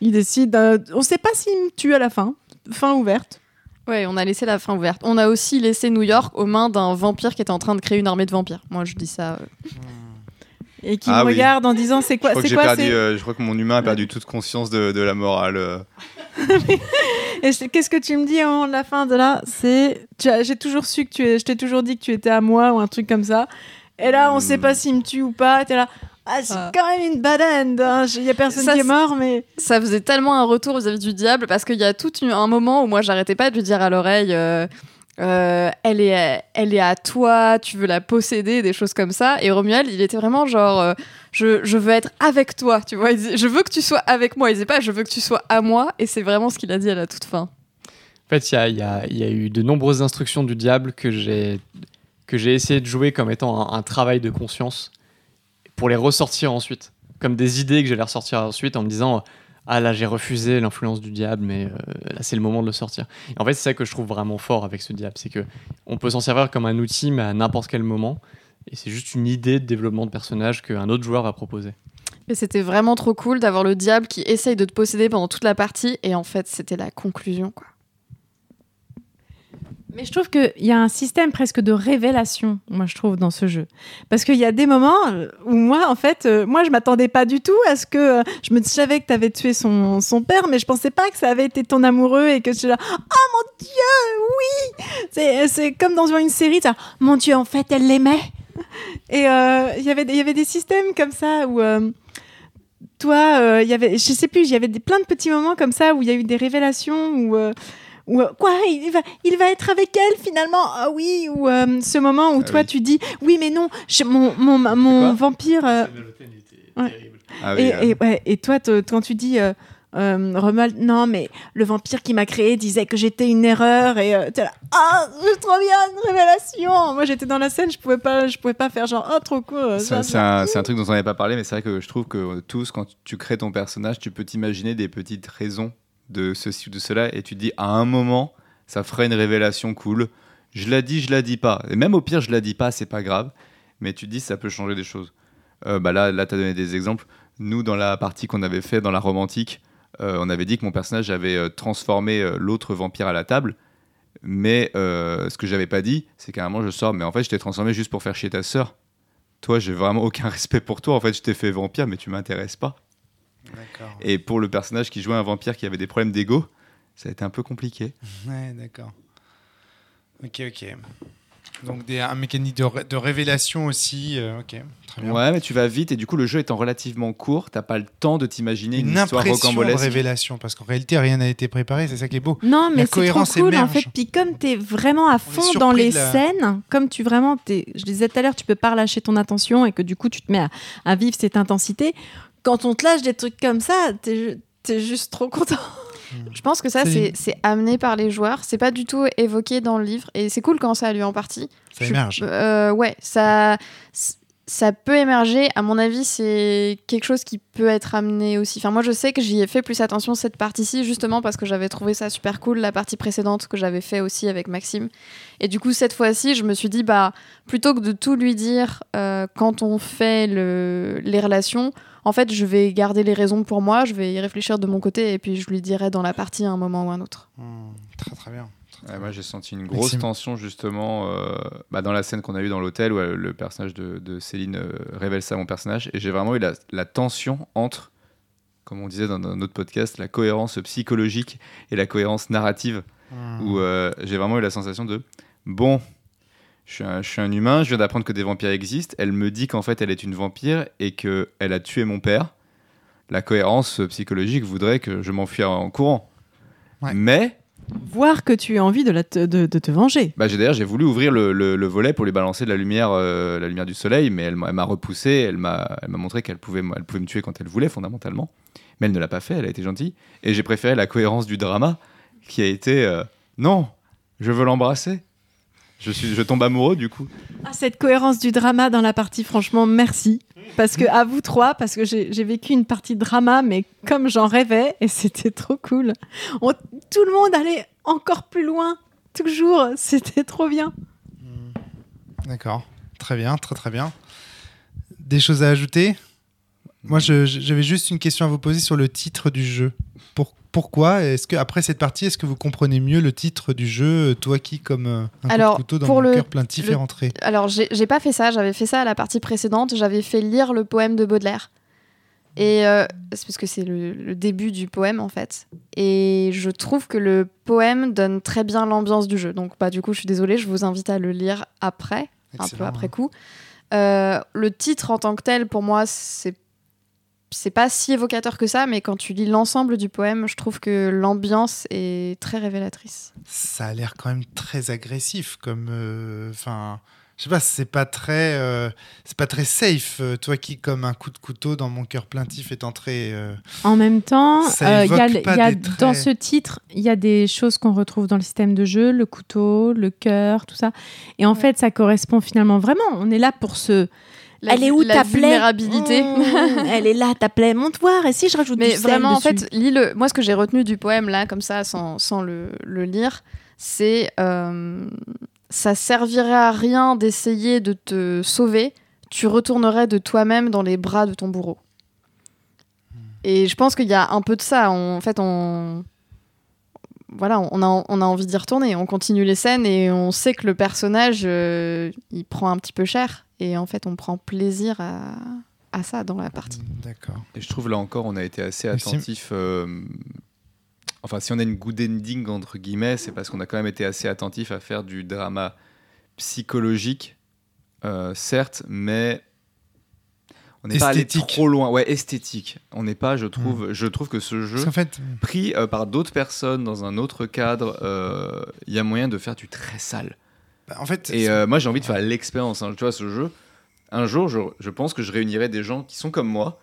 Speaker 4: Il décide. euh, on sait pas s'il me tue à la fin. Fin ouverte.
Speaker 2: Ouais, on a laissé la fin ouverte. On a aussi laissé New York aux mains d'un vampire qui était en train de créer une armée de vampires. Moi, je dis ça. euh.
Speaker 4: Et qui
Speaker 3: Ah
Speaker 4: me
Speaker 3: oui.
Speaker 4: regarde en disant c'est
Speaker 3: Je
Speaker 4: quoi
Speaker 3: crois que
Speaker 4: c'est
Speaker 3: j'ai
Speaker 4: quoi
Speaker 3: perdu.
Speaker 4: c'est-
Speaker 3: euh, je crois que mon humain a perdu toute conscience de, de la morale. euh. *laughs*
Speaker 4: Et qu'est-ce que tu me dis au moment de la fin de là? C'est, j'ai toujours su que tu es, je t'ai toujours dit que tu étais à moi ou un truc comme ça. Et là, on sait
Speaker 3: Hmm.
Speaker 4: pas s'il me tue ou pas. T'es là, ah, c'est
Speaker 2: Ah.
Speaker 4: quand même une bad end. hein. Il y a personne
Speaker 2: Ça,
Speaker 4: qui est mort, mais
Speaker 2: Ça faisait tellement un retour vis-à-vis du diable parce qu'il y a tout un moment où moi, j'arrêtais pas de lui dire à l'oreille. euh, euh, elle, est, elle est à toi, tu veux la posséder, des choses comme ça. Et Romuald, il était vraiment genre, euh, je, je veux être avec toi, tu vois. Il disait, je veux que tu sois avec moi. Il disait pas, je veux que tu sois à moi. Et c'est vraiment ce qu'il a dit à la toute fin.
Speaker 6: En fait, il y y a- eu de nombreuses instructions du diable que j'ai que j'ai essayé de jouer comme étant un, un travail de conscience pour les ressortir ensuite, comme des idées que j'allais ressortir ensuite en me disant ah là j'ai refusé l'influence du diable, mais euh, là c'est le moment de le sortir. Et en fait, c'est ça que je trouve vraiment fort avec ce diable, c'est que on peut s'en servir comme un outil, mais à n'importe quel moment. Et c'est juste une idée de développement de personnage qu'un autre joueur va proposer.
Speaker 2: Mais c'était vraiment trop cool d'avoir le diable qui essaye de te posséder pendant toute la partie. Et en fait, c'était la conclusion, quoi.
Speaker 4: Mais je trouve qu'il y a un système presque de révélation, moi je trouve, dans ce jeu. Parce qu'il y a des moments euh, où moi, en fait, euh, moi je m'attendais pas du tout à ce que... euh, je me savais que tu avais tué son, son père, mais je pensais pas que ça avait été ton amoureux et que tu là... Oh mon Dieu, oui C'est comme dans une série, ça, mon Dieu, en fait, elle l'aimait. Et euh, il y il y avait des systèmes comme ça où... euh, toi, euh, il y avait, je sais plus, il y avait des, plein de petits moments comme ça où il y a eu des révélations où, euh, ou euh, quoi il va, il va être avec elle finalement? Ah oui ou euh, ce moment où
Speaker 3: Ah
Speaker 4: toi
Speaker 3: oui.
Speaker 4: tu dis oui mais non je- mon mon, mon vampire euh, Ouais.
Speaker 3: Ah oui,
Speaker 4: Et,
Speaker 3: euh,
Speaker 4: et, ouais, et toi, quand tu dis euh, euh, Romuald, non, mais le vampire qui m'a créé disait que j'étais une erreur et euh, t'es là, ah, trop bien, une révélation. Moi, j'étais dans la scène, je pouvais pas, je pouvais pas faire genre, oh, trop cool.
Speaker 3: C'est un, c'est un truc dont on n'avait pas parlé, mais c'est vrai que je trouve que tous, quand tu crées ton personnage, tu peux t'imaginer des petites raisons de ceci ou de cela, et tu te dis à un moment, ça ferait une révélation cool. Je la dis, je la dis pas. Et même au pire, je la dis pas, c'est pas grave. Mais tu te dis, ça peut changer des choses. Euh, bah là, là tu as donné des exemples. Nous, dans la partie qu'on avait fait dans la romantique, euh, on avait dit que mon personnage avait euh, transformé l'autre vampire à la table. Mais ce que j'avais pas dit, c'est qu'à un moment, je sors, mais en fait, je t'ai transformé juste pour faire chier ta sœur. Toi, j'ai vraiment aucun *laughs* respect pour toi. En fait, je t'ai fait vampire, mais tu m'intéresses pas. Et pour le personnage qui jouait un vampire qui avait des problèmes d'ego, ça a été un peu compliqué.
Speaker 1: Ouais, d'accord. Ok, ok. Donc des, un mécanique de, ré- de révélation aussi. euh, ok, très bien.
Speaker 3: Ouais, mais tu vas vite et du coup, le jeu étant relativement court, t'as pas le temps de t'imaginer une,
Speaker 1: Une
Speaker 3: histoire
Speaker 1: impression de
Speaker 3: rocambolesque.
Speaker 1: révélation, parce qu'en réalité, rien n'a été préparé, c'est ça qui est beau.
Speaker 4: Non, mais c'est trop cool en fait. Puis comme tu es vraiment à fond dans les
Speaker 1: la-
Speaker 4: scènes, comme tu vraiment, t'es- je disais tout à l'heure, tu peux pas relâcher ton attention et que du coup tu te mets à, à vivre cette intensité. Quand on te lâche des trucs comme ça, t'es es juste trop content.
Speaker 2: Je pense que ça,
Speaker 1: C'est-
Speaker 2: c'est c'est amené par les joueurs. C'est pas du tout évoqué dans le livre. Et c'est cool quand ça a lieu en partie.
Speaker 1: Ça
Speaker 2: Je-
Speaker 1: émerge.
Speaker 2: euh, ouais, ça, ça peut émerger. À mon avis, c'est quelque chose qui peut être amené aussi. Enfin, moi, je sais que j'y ai fait plus attention cette partie-ci, justement parce que j'avais trouvé ça super cool, la partie précédente que j'avais fait aussi avec Maxime. Et du coup, cette fois-ci, je me suis dit, bah, plutôt que de tout lui dire euh, quand on fait le, les relations, en fait, je vais garder les raisons pour moi, je vais y réfléchir de mon côté, et puis je lui dirai dans la partie à un moment ou un autre.
Speaker 1: Hmm, très très bien.
Speaker 3: Ouais, moi, j'ai senti une grosse
Speaker 1: Maxime.
Speaker 3: tension justement euh, bah, dans la scène qu'on a eue dans l'hôtel où euh, le personnage de, de Céline euh, révèle ça à mon personnage. Et j'ai vraiment eu la, la tension entre, comme on disait dans un autre podcast, la cohérence psychologique et la cohérence narrative.
Speaker 1: Hmm.
Speaker 3: Où euh, j'ai vraiment eu la sensation de bon, je suis, un, je suis un humain, je viens d'apprendre que des vampires existent. Elle me dit qu'en fait elle est une vampire et qu'elle a tué mon père. La cohérence psychologique voudrait que je m'enfuis en courant.
Speaker 1: Ouais.
Speaker 3: Mais
Speaker 4: Voir que tu as envie de, la te, de, de te venger.
Speaker 3: bah, j'ai d'ailleurs j'ai voulu ouvrir le, le- le volet pour lui balancer de la lumière, euh, la lumière du soleil, mais elle m'a repoussé, elle m'a montré qu'elle pouvait, elle pouvait me tuer quand elle voulait fondamentalement, mais elle ne l'a pas fait, elle a été gentille, et j'ai préféré la cohérence du drama qui a été euh, non, je veux l'embrasser, je suis, je tombe amoureux du coup.
Speaker 4: Ah, cette cohérence du drama dans la partie, franchement, merci. Parce que à vous trois, parce que j'ai vécu une partie drama, mais comme j'en rêvais, et *laughs* c'était trop cool. On- tout le monde allait encore plus loin, toujours. *laughs* C'était trop bien.
Speaker 1: D'accord. Très bien, très très bien. Des choses à ajouter? Moi, j'avais juste une question à vous poser sur le titre du jeu. Pour- pourquoi Est-ce que après cette partie, est-ce que vous comprenez mieux le titre du jeu, toi qui comme euh, un coup
Speaker 2: Alors,
Speaker 1: de couteau dans
Speaker 2: pour
Speaker 1: mon
Speaker 2: le-
Speaker 1: cœur plaintif
Speaker 2: le-
Speaker 1: et rentré
Speaker 2: Alors, j'ai pas fait ça, j'avais fait ça à la partie précédente, j'avais fait lire le poème de Baudelaire. Et euh, c'est parce que c'est le, le début du poème en fait. Et je trouve que le poème donne très bien l'ambiance du jeu. Donc, bah, du coup, je suis désolée, je vous invite à le lire après, un peu après coup. Euh, le titre en tant que tel, pour moi, c'est c'est pas si évocateur que ça, mais quand tu lis l'ensemble du poème, je trouve que l'ambiance est très révélatrice.
Speaker 1: Ça a l'air quand même très agressif, comme, euh, enfin, je sais pas, c'est pas très, euh, c'est pas très safe. euh, toi qui comme un coup de couteau dans mon cœur plaintif est entré. euh,
Speaker 4: En même temps,
Speaker 1: Ça
Speaker 4: euh, il y a, y dans ce titre, il y a des choses qu'on retrouve dans le système de jeu, le couteau, le cœur, tout ça. Et en
Speaker 2: Ouais.
Speaker 4: fait, ça correspond finalement vraiment. On est là pour ce.
Speaker 2: La
Speaker 4: elle est où ta plaie
Speaker 2: vulnérabilité
Speaker 4: Mmh, *laughs* Elle est là, ta plaie. Monte voir. Et si je rajoute
Speaker 2: Mais
Speaker 4: du sel
Speaker 2: vraiment, en
Speaker 4: dessus
Speaker 2: fait, lis le... moi, ce que j'ai retenu du poème, là, comme ça, sans, sans le, le lire, c'est euh, ça servirait à rien d'essayer de te sauver. Tu retournerais de toi-même dans les bras de ton bourreau. Et je pense qu'il y a un peu de ça. On- en fait, on. Voilà, on a, on a envie d'y retourner. On continue les scènes et on sait que le personnage, euh, il prend un petit peu cher. Et en fait, on prend plaisir à, à ça dans la partie.
Speaker 1: D'accord.
Speaker 3: Et je trouve là encore, on a été assez attentif. euh, Enfin, si on a une good ending entre guillemets, c'est parce qu'on a quand même été assez attentif à faire du drama psychologique, euh, certes, mais on n'est pas allé trop loin. Ouais, esthétique. On n'est pas, je trouve, je trouve que ce jeu
Speaker 1: fait,
Speaker 3: pris euh, par d'autres personnes dans un autre cadre, euh, il y a moyen de faire du très sale.
Speaker 1: bah, en fait,
Speaker 3: Et euh, moi, j'ai envie de faire l'expérience. hein. Tu vois, ce jeu, un jour, je, je pense que je réunirai des gens qui sont comme moi,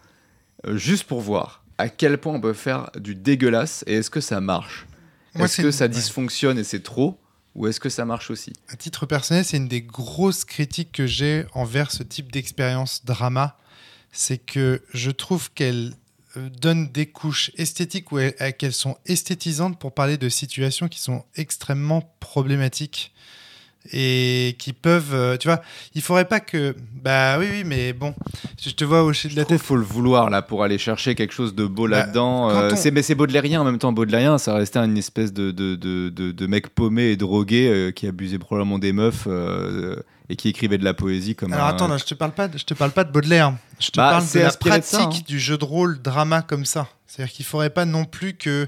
Speaker 3: euh, juste pour voir à quel point on peut faire du dégueulasse et est-ce que ça marche? Est-ce que ça
Speaker 1: ouais.
Speaker 3: dysfonctionne et c'est trop? Ou est-ce que ça marche aussi?
Speaker 1: À titre personnel, c'est une des grosses critiques que j'ai envers ce type d'expérience drama. C'est que je trouve qu'elle euh, donne des couches esthétiques ou elle- qu'elles sont esthétisantes pour parler de situations qui sont extrêmement problématiques et qui peuvent, euh, tu vois, il faudrait pas que, bah oui, oui, mais bon, je te vois hocher de la tête.
Speaker 3: faut le vouloir là pour aller chercher quelque chose de beau
Speaker 1: Bah,
Speaker 3: là-dedans. Euh,
Speaker 1: on-
Speaker 3: c'est mais c'est baudelairien en même temps. Baudelairien, ça restait une espèce de de, de, de, de mec paumé et drogué euh, qui abusait probablement des meufs euh, et qui écrivait de la poésie comme.
Speaker 1: Alors
Speaker 3: un-
Speaker 1: attends, je te parle pas, de- je te parle pas de Baudelaire. Je te
Speaker 3: Bah,
Speaker 1: parle de la
Speaker 3: de
Speaker 1: pratique
Speaker 3: ça, hein.
Speaker 1: du jeu de rôle drama comme ça. C'est-à-dire qu'il faudrait pas non plus que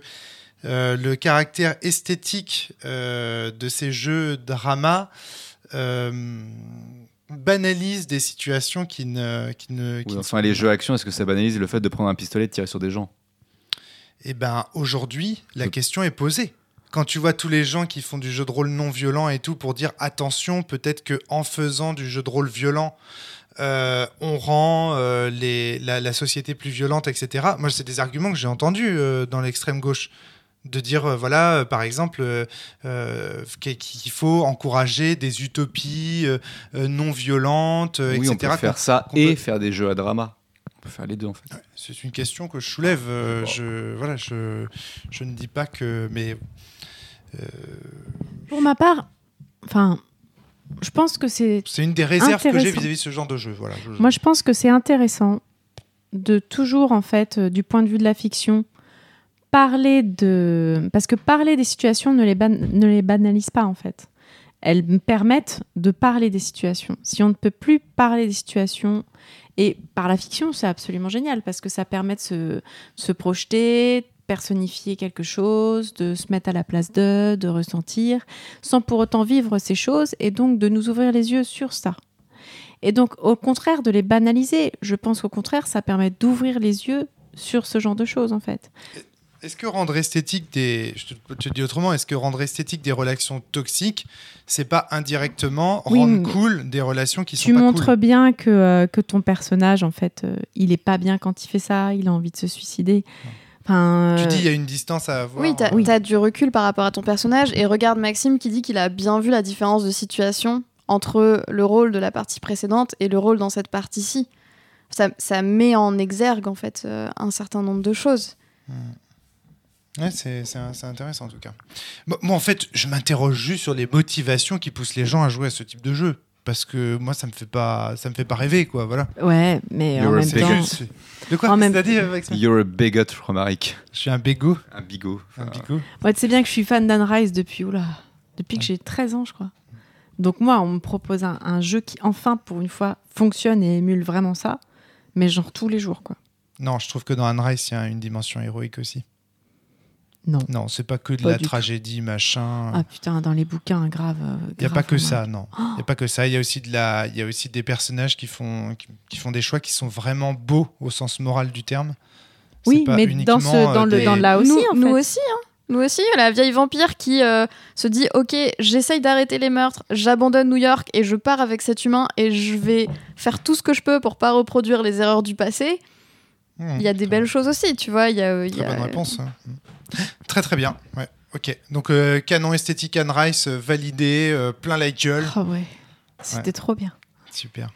Speaker 1: euh, le caractère esthétique euh, de ces jeux drama euh, banalise des situations qui ne, qui ne, qui
Speaker 3: Oui, enfin, les jeux action, est-ce que ça banalise le fait de prendre un pistolet et de tirer sur des gens?
Speaker 1: Eh ben, aujourd'hui, la question est posée. Quand tu vois tous les gens qui font du jeu de rôle non violent et tout pour dire attention, peut-être que en faisant du jeu de rôle violent, euh, on rend euh, les, la, la société plus violente, etc. Moi, c'est des arguments que j'ai entendus euh, dans l'extrême gauche. De dire, voilà, par exemple, qu'il faut encourager des utopies non violentes,
Speaker 3: Oui,
Speaker 1: etc.
Speaker 3: on peut faire ça et faire des jeux à drama. On peut faire les deux en fait.
Speaker 1: C'est une question que je soulève. euh, je, voilà, je, je ne dis pas que. Mais. Euh,
Speaker 4: Pour ma part, enfin, je pense que c'est.
Speaker 1: c'est une des réserves que j'ai vis-à-vis de ce genre de jeu. Voilà, je-
Speaker 4: Moi, je pense que c'est intéressant de toujours, en fait, euh, du point de vue de la fiction, parler de. Parce que parler des situations ne les, ban- ne les banalise pas, en fait. Elles me permettent de parler des situations. Si on ne peut plus parler des situations, et par la fiction, c'est absolument génial parce que ça permet de se, se projeter, personnifier quelque chose, de se mettre à la place d'eux, de ressentir, sans pour autant vivre ces choses et donc de nous ouvrir les yeux sur ça. Et donc, au contraire de les banaliser, je pense qu'au contraire, ça permet d'ouvrir les yeux sur ce genre de choses, en fait.
Speaker 1: Est-ce que rendre esthétique des. Je te, dis autrement, est-ce que rendre esthétique des relations toxiques, c'est pas indirectement rendre cool des relations qui
Speaker 4: tu
Speaker 1: sont pas
Speaker 4: montres bien que, euh, que ton personnage, en fait, euh, il est pas bien quand il fait ça, il a envie de se suicider. Enfin,
Speaker 1: Tu
Speaker 4: euh,
Speaker 1: dis, il y a une distance à avoir.
Speaker 2: Oui, t'as
Speaker 4: Oui.
Speaker 2: as du recul par rapport à ton personnage. Et regarde Maxime qui dit qu'il a bien vu la différence de situation entre le rôle de la partie précédente et le rôle dans cette partie-ci. Ça, ça met en exergue, en fait, euh, un certain nombre de choses.
Speaker 1: Ouais, c'est c'est un- c'est intéressant en tout cas. Moi, moi, en fait, je m'interroge juste sur les motivations qui poussent les gens à jouer à ce type de jeu. Parce que moi, ça me fait pas, ça me fait pas rêver, quoi. Voilà.
Speaker 4: ouais, mais en
Speaker 3: You're a
Speaker 4: même
Speaker 3: bigot.
Speaker 4: temps,
Speaker 1: De quoi
Speaker 4: En même-
Speaker 1: T'as dit,
Speaker 3: You're a bigot, Romaric.
Speaker 1: Je suis un bégo.
Speaker 3: Un bigot.
Speaker 1: Un bigot.
Speaker 4: Ouais, tu sais bien que je suis fan d'Anne Rice depuis, oula, depuis que j'ai 13 ans, je crois. Donc moi, on me propose un, un jeu qui, enfin, pour une fois, fonctionne et émule vraiment ça, mais genre tous les jours, quoi.
Speaker 1: Non, je trouve que dans Anne Rice, il y a une dimension héroïque aussi.
Speaker 4: Non.
Speaker 1: Non, c'est pas que de
Speaker 4: Pas
Speaker 1: la
Speaker 4: tout.
Speaker 1: tragédie, machin.
Speaker 4: Ah putain, dans les bouquins, grave. euh,
Speaker 1: Il n'y a pas que ça, non. Il n'y a pas que ça. Il y a aussi de la, il y a aussi des personnages qui font, qui, qui font des choix qui sont vraiment beaux au sens moral du terme.
Speaker 4: Oui,
Speaker 1: pas
Speaker 4: mais dans, ce, dans,
Speaker 1: euh,
Speaker 4: le, dans là aussi,
Speaker 2: nous,
Speaker 4: en
Speaker 2: nous
Speaker 4: fait.
Speaker 2: aussi, hein. Nous aussi, la vieille vampire qui euh, se dit Ok, j'essaye d'arrêter les meurtres, j'abandonne New York et je pars avec cet humain et je vais faire tout ce que je peux pour pas reproduire les erreurs du passé.
Speaker 1: Hmm,
Speaker 2: Il y a des belles choses aussi, tu vois. Il y euh, a-
Speaker 1: bonne réponse. hein. Très très bien. Ouais. Ok. Donc euh, canon esthétique Anne Rice euh, validé, euh, plein la gueule.
Speaker 4: Oh ouais, c'était
Speaker 1: Ouais.
Speaker 4: trop bien.
Speaker 1: Super.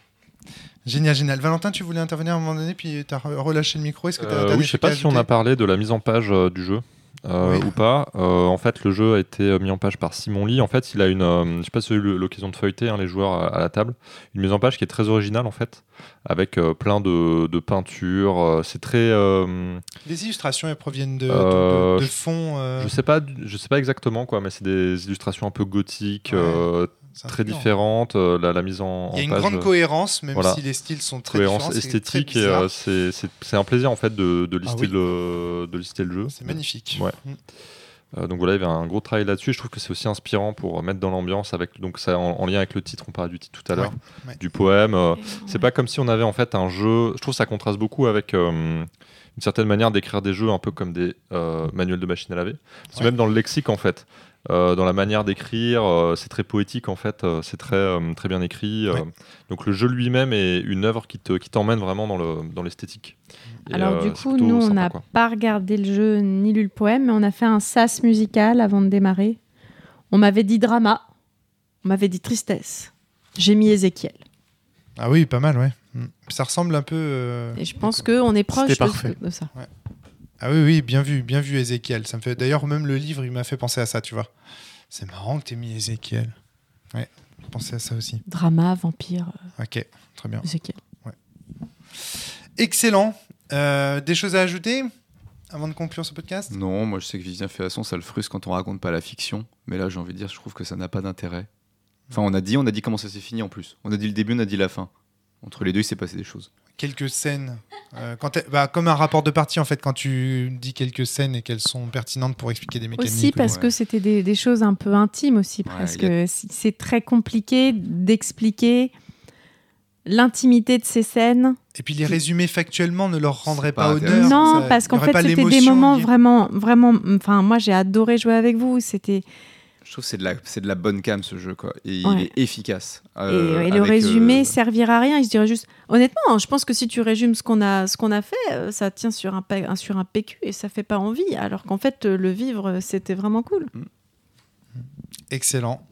Speaker 1: Génial, génial. Valentin, tu voulais intervenir à un moment donné, puis tu as relâché le micro. Est-ce que tu
Speaker 5: Euh, oui, je sais pas si on a parlé de la mise en page euh, du jeu. Euh,
Speaker 1: Oui.
Speaker 5: ou pas. Euh, en fait, le jeu a été euh, mis en page par Simon Lee. En fait, il a une, euh, je sais pas si vous avez eu l'occasion de feuilleter hein, les joueurs à, à la table, une mise en page qui est très originale en fait, avec plein de, de peintures. c'est très,
Speaker 1: Les illustrations, elles proviennent de, de- fonds.
Speaker 5: je sais pas, je sais pas exactement quoi, mais c'est des illustrations un peu gothiques,
Speaker 1: Ouais,
Speaker 5: très différentes. euh, la, la mise en,
Speaker 1: Il y a une
Speaker 5: page,
Speaker 1: grande
Speaker 5: euh,
Speaker 1: cohérence, même
Speaker 5: voilà.
Speaker 1: si les styles sont très
Speaker 5: cohérence
Speaker 1: différents. c'est
Speaker 5: esthétique
Speaker 1: très
Speaker 5: et
Speaker 1: bizarre.
Speaker 5: euh, c'est- c'est c'est un plaisir en fait de, de lister
Speaker 1: Ah oui.
Speaker 5: le de lister le jeu.
Speaker 1: C'est magnifique.
Speaker 5: Ouais.
Speaker 1: Mm.
Speaker 5: Euh, donc voilà, il y avait un gros travail là-dessus. Je trouve que c'est aussi inspirant pour mettre dans l'ambiance avec donc ça en, en lien avec le titre. On parlait du titre tout à l'heure,
Speaker 1: Ouais, ouais.
Speaker 5: du poème. euh, c'est pas comme si on avait en fait un jeu. Je trouve que ça contraste beaucoup avec euh, une certaine manière d'écrire des jeux un peu comme des euh, manuels de machine à laver.
Speaker 1: Ouais.
Speaker 5: même dans le lexique en fait, euh, dans la manière d'écrire. euh, c'est très poétique en fait. euh, c'est très, euh, très bien écrit. euh,
Speaker 1: Ouais.
Speaker 5: donc le jeu lui-même est une œuvre qui te- qui t'emmène vraiment dans le dans l'esthétique. Et,
Speaker 4: Alors du coup, nous, on n'a pas regardé le jeu ni lu le poème, mais on a fait un sas musical avant de démarrer. On m'avait dit drama, on m'avait dit tristesse. J'ai mis Ézéchiel.
Speaker 1: Ah oui, pas mal, ouais. Mm. Ça ressemble un peu. euh,
Speaker 4: Et je pense qu'on est proche de, de ça.
Speaker 1: Ah oui, oui, bien vu, bien vu, Ézéchiel. Ça me fait. D'ailleurs, même le livre, il m'a fait penser à ça, tu vois. C'est marrant que t'aies mis Ézéchiel. Ouais, je pensais à ça aussi.
Speaker 4: Drama, vampire, euh,
Speaker 1: Ok, très bien.
Speaker 4: Ézéchiel.
Speaker 1: Excellent. Euh, des choses à ajouter avant de conclure ce podcast?
Speaker 3: Non, moi je sais que Vivien Féasson, ça le frustre quand on raconte pas la fiction. Mais là, j'ai envie de dire, je trouve que ça n'a pas d'intérêt. Enfin, on a dit, on a dit comment ça s'est fini en plus. On a dit le début, on a dit la fin. Entre les deux, il s'est passé des choses.
Speaker 1: Quelques scènes. euh, quand bah, comme un rapport de partie, en fait, quand tu dis quelques scènes et qu'elles sont pertinentes pour expliquer des mécaniques.
Speaker 4: Aussi
Speaker 1: ou-
Speaker 4: parce
Speaker 3: ouais.
Speaker 4: que c'était des, des choses un peu intimes aussi
Speaker 3: Ouais,
Speaker 4: presque.
Speaker 3: y
Speaker 4: C'est- très compliqué d'expliquer l'intimité de ces scènes.
Speaker 1: Et puis les résumés factuellement ne leur rendraient
Speaker 3: C'est
Speaker 1: pas,
Speaker 3: pas
Speaker 1: honneur.
Speaker 4: non,
Speaker 1: ça-
Speaker 4: parce qu'en fait c'était des moments vraiment, vraiment. Enfin, moi j'ai adoré jouer avec vous. C'était
Speaker 3: Je trouve que c'est de, la, c'est de la bonne cam ce jeu, quoi. Et
Speaker 4: Ouais.
Speaker 3: il est efficace.
Speaker 4: et,
Speaker 3: Euh,
Speaker 4: et le
Speaker 3: avec,
Speaker 4: résumé
Speaker 3: euh,
Speaker 4: servira à rien. Je dirais juste, honnêtement, hein, je pense que si tu résumes ce qu'on a, ce qu'on a fait, euh, ça tient sur un, sur PQ et ça fait pas envie. Alors qu'en fait, euh, le vivre, euh, c'était vraiment cool.
Speaker 1: Excellent.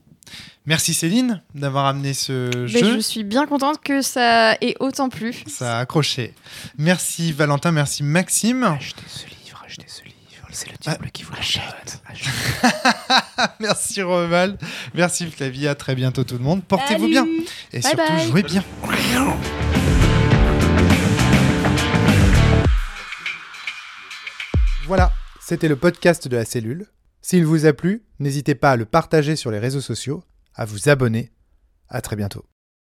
Speaker 1: Merci Céline d'avoir amené ce
Speaker 2: Ben,
Speaker 1: jeu.
Speaker 2: je suis bien contente que ça ait autant plu.
Speaker 1: Ça a accroché. Merci Valentin, merci Maxime.
Speaker 3: Achetez ce livre, achetez ce livre. C'est le
Speaker 1: diable
Speaker 3: qui vous l'achète. *laughs*
Speaker 1: merci Romal. Merci Flavie. À très bientôt tout le monde. Portez-vous bien. Et
Speaker 2: Bye
Speaker 1: surtout,
Speaker 2: bye.
Speaker 1: jouez bien. Voilà, c'était le podcast de la cellule. S'il vous a plu, n'hésitez pas à le partager sur les réseaux sociaux, à vous abonner. À très bientôt.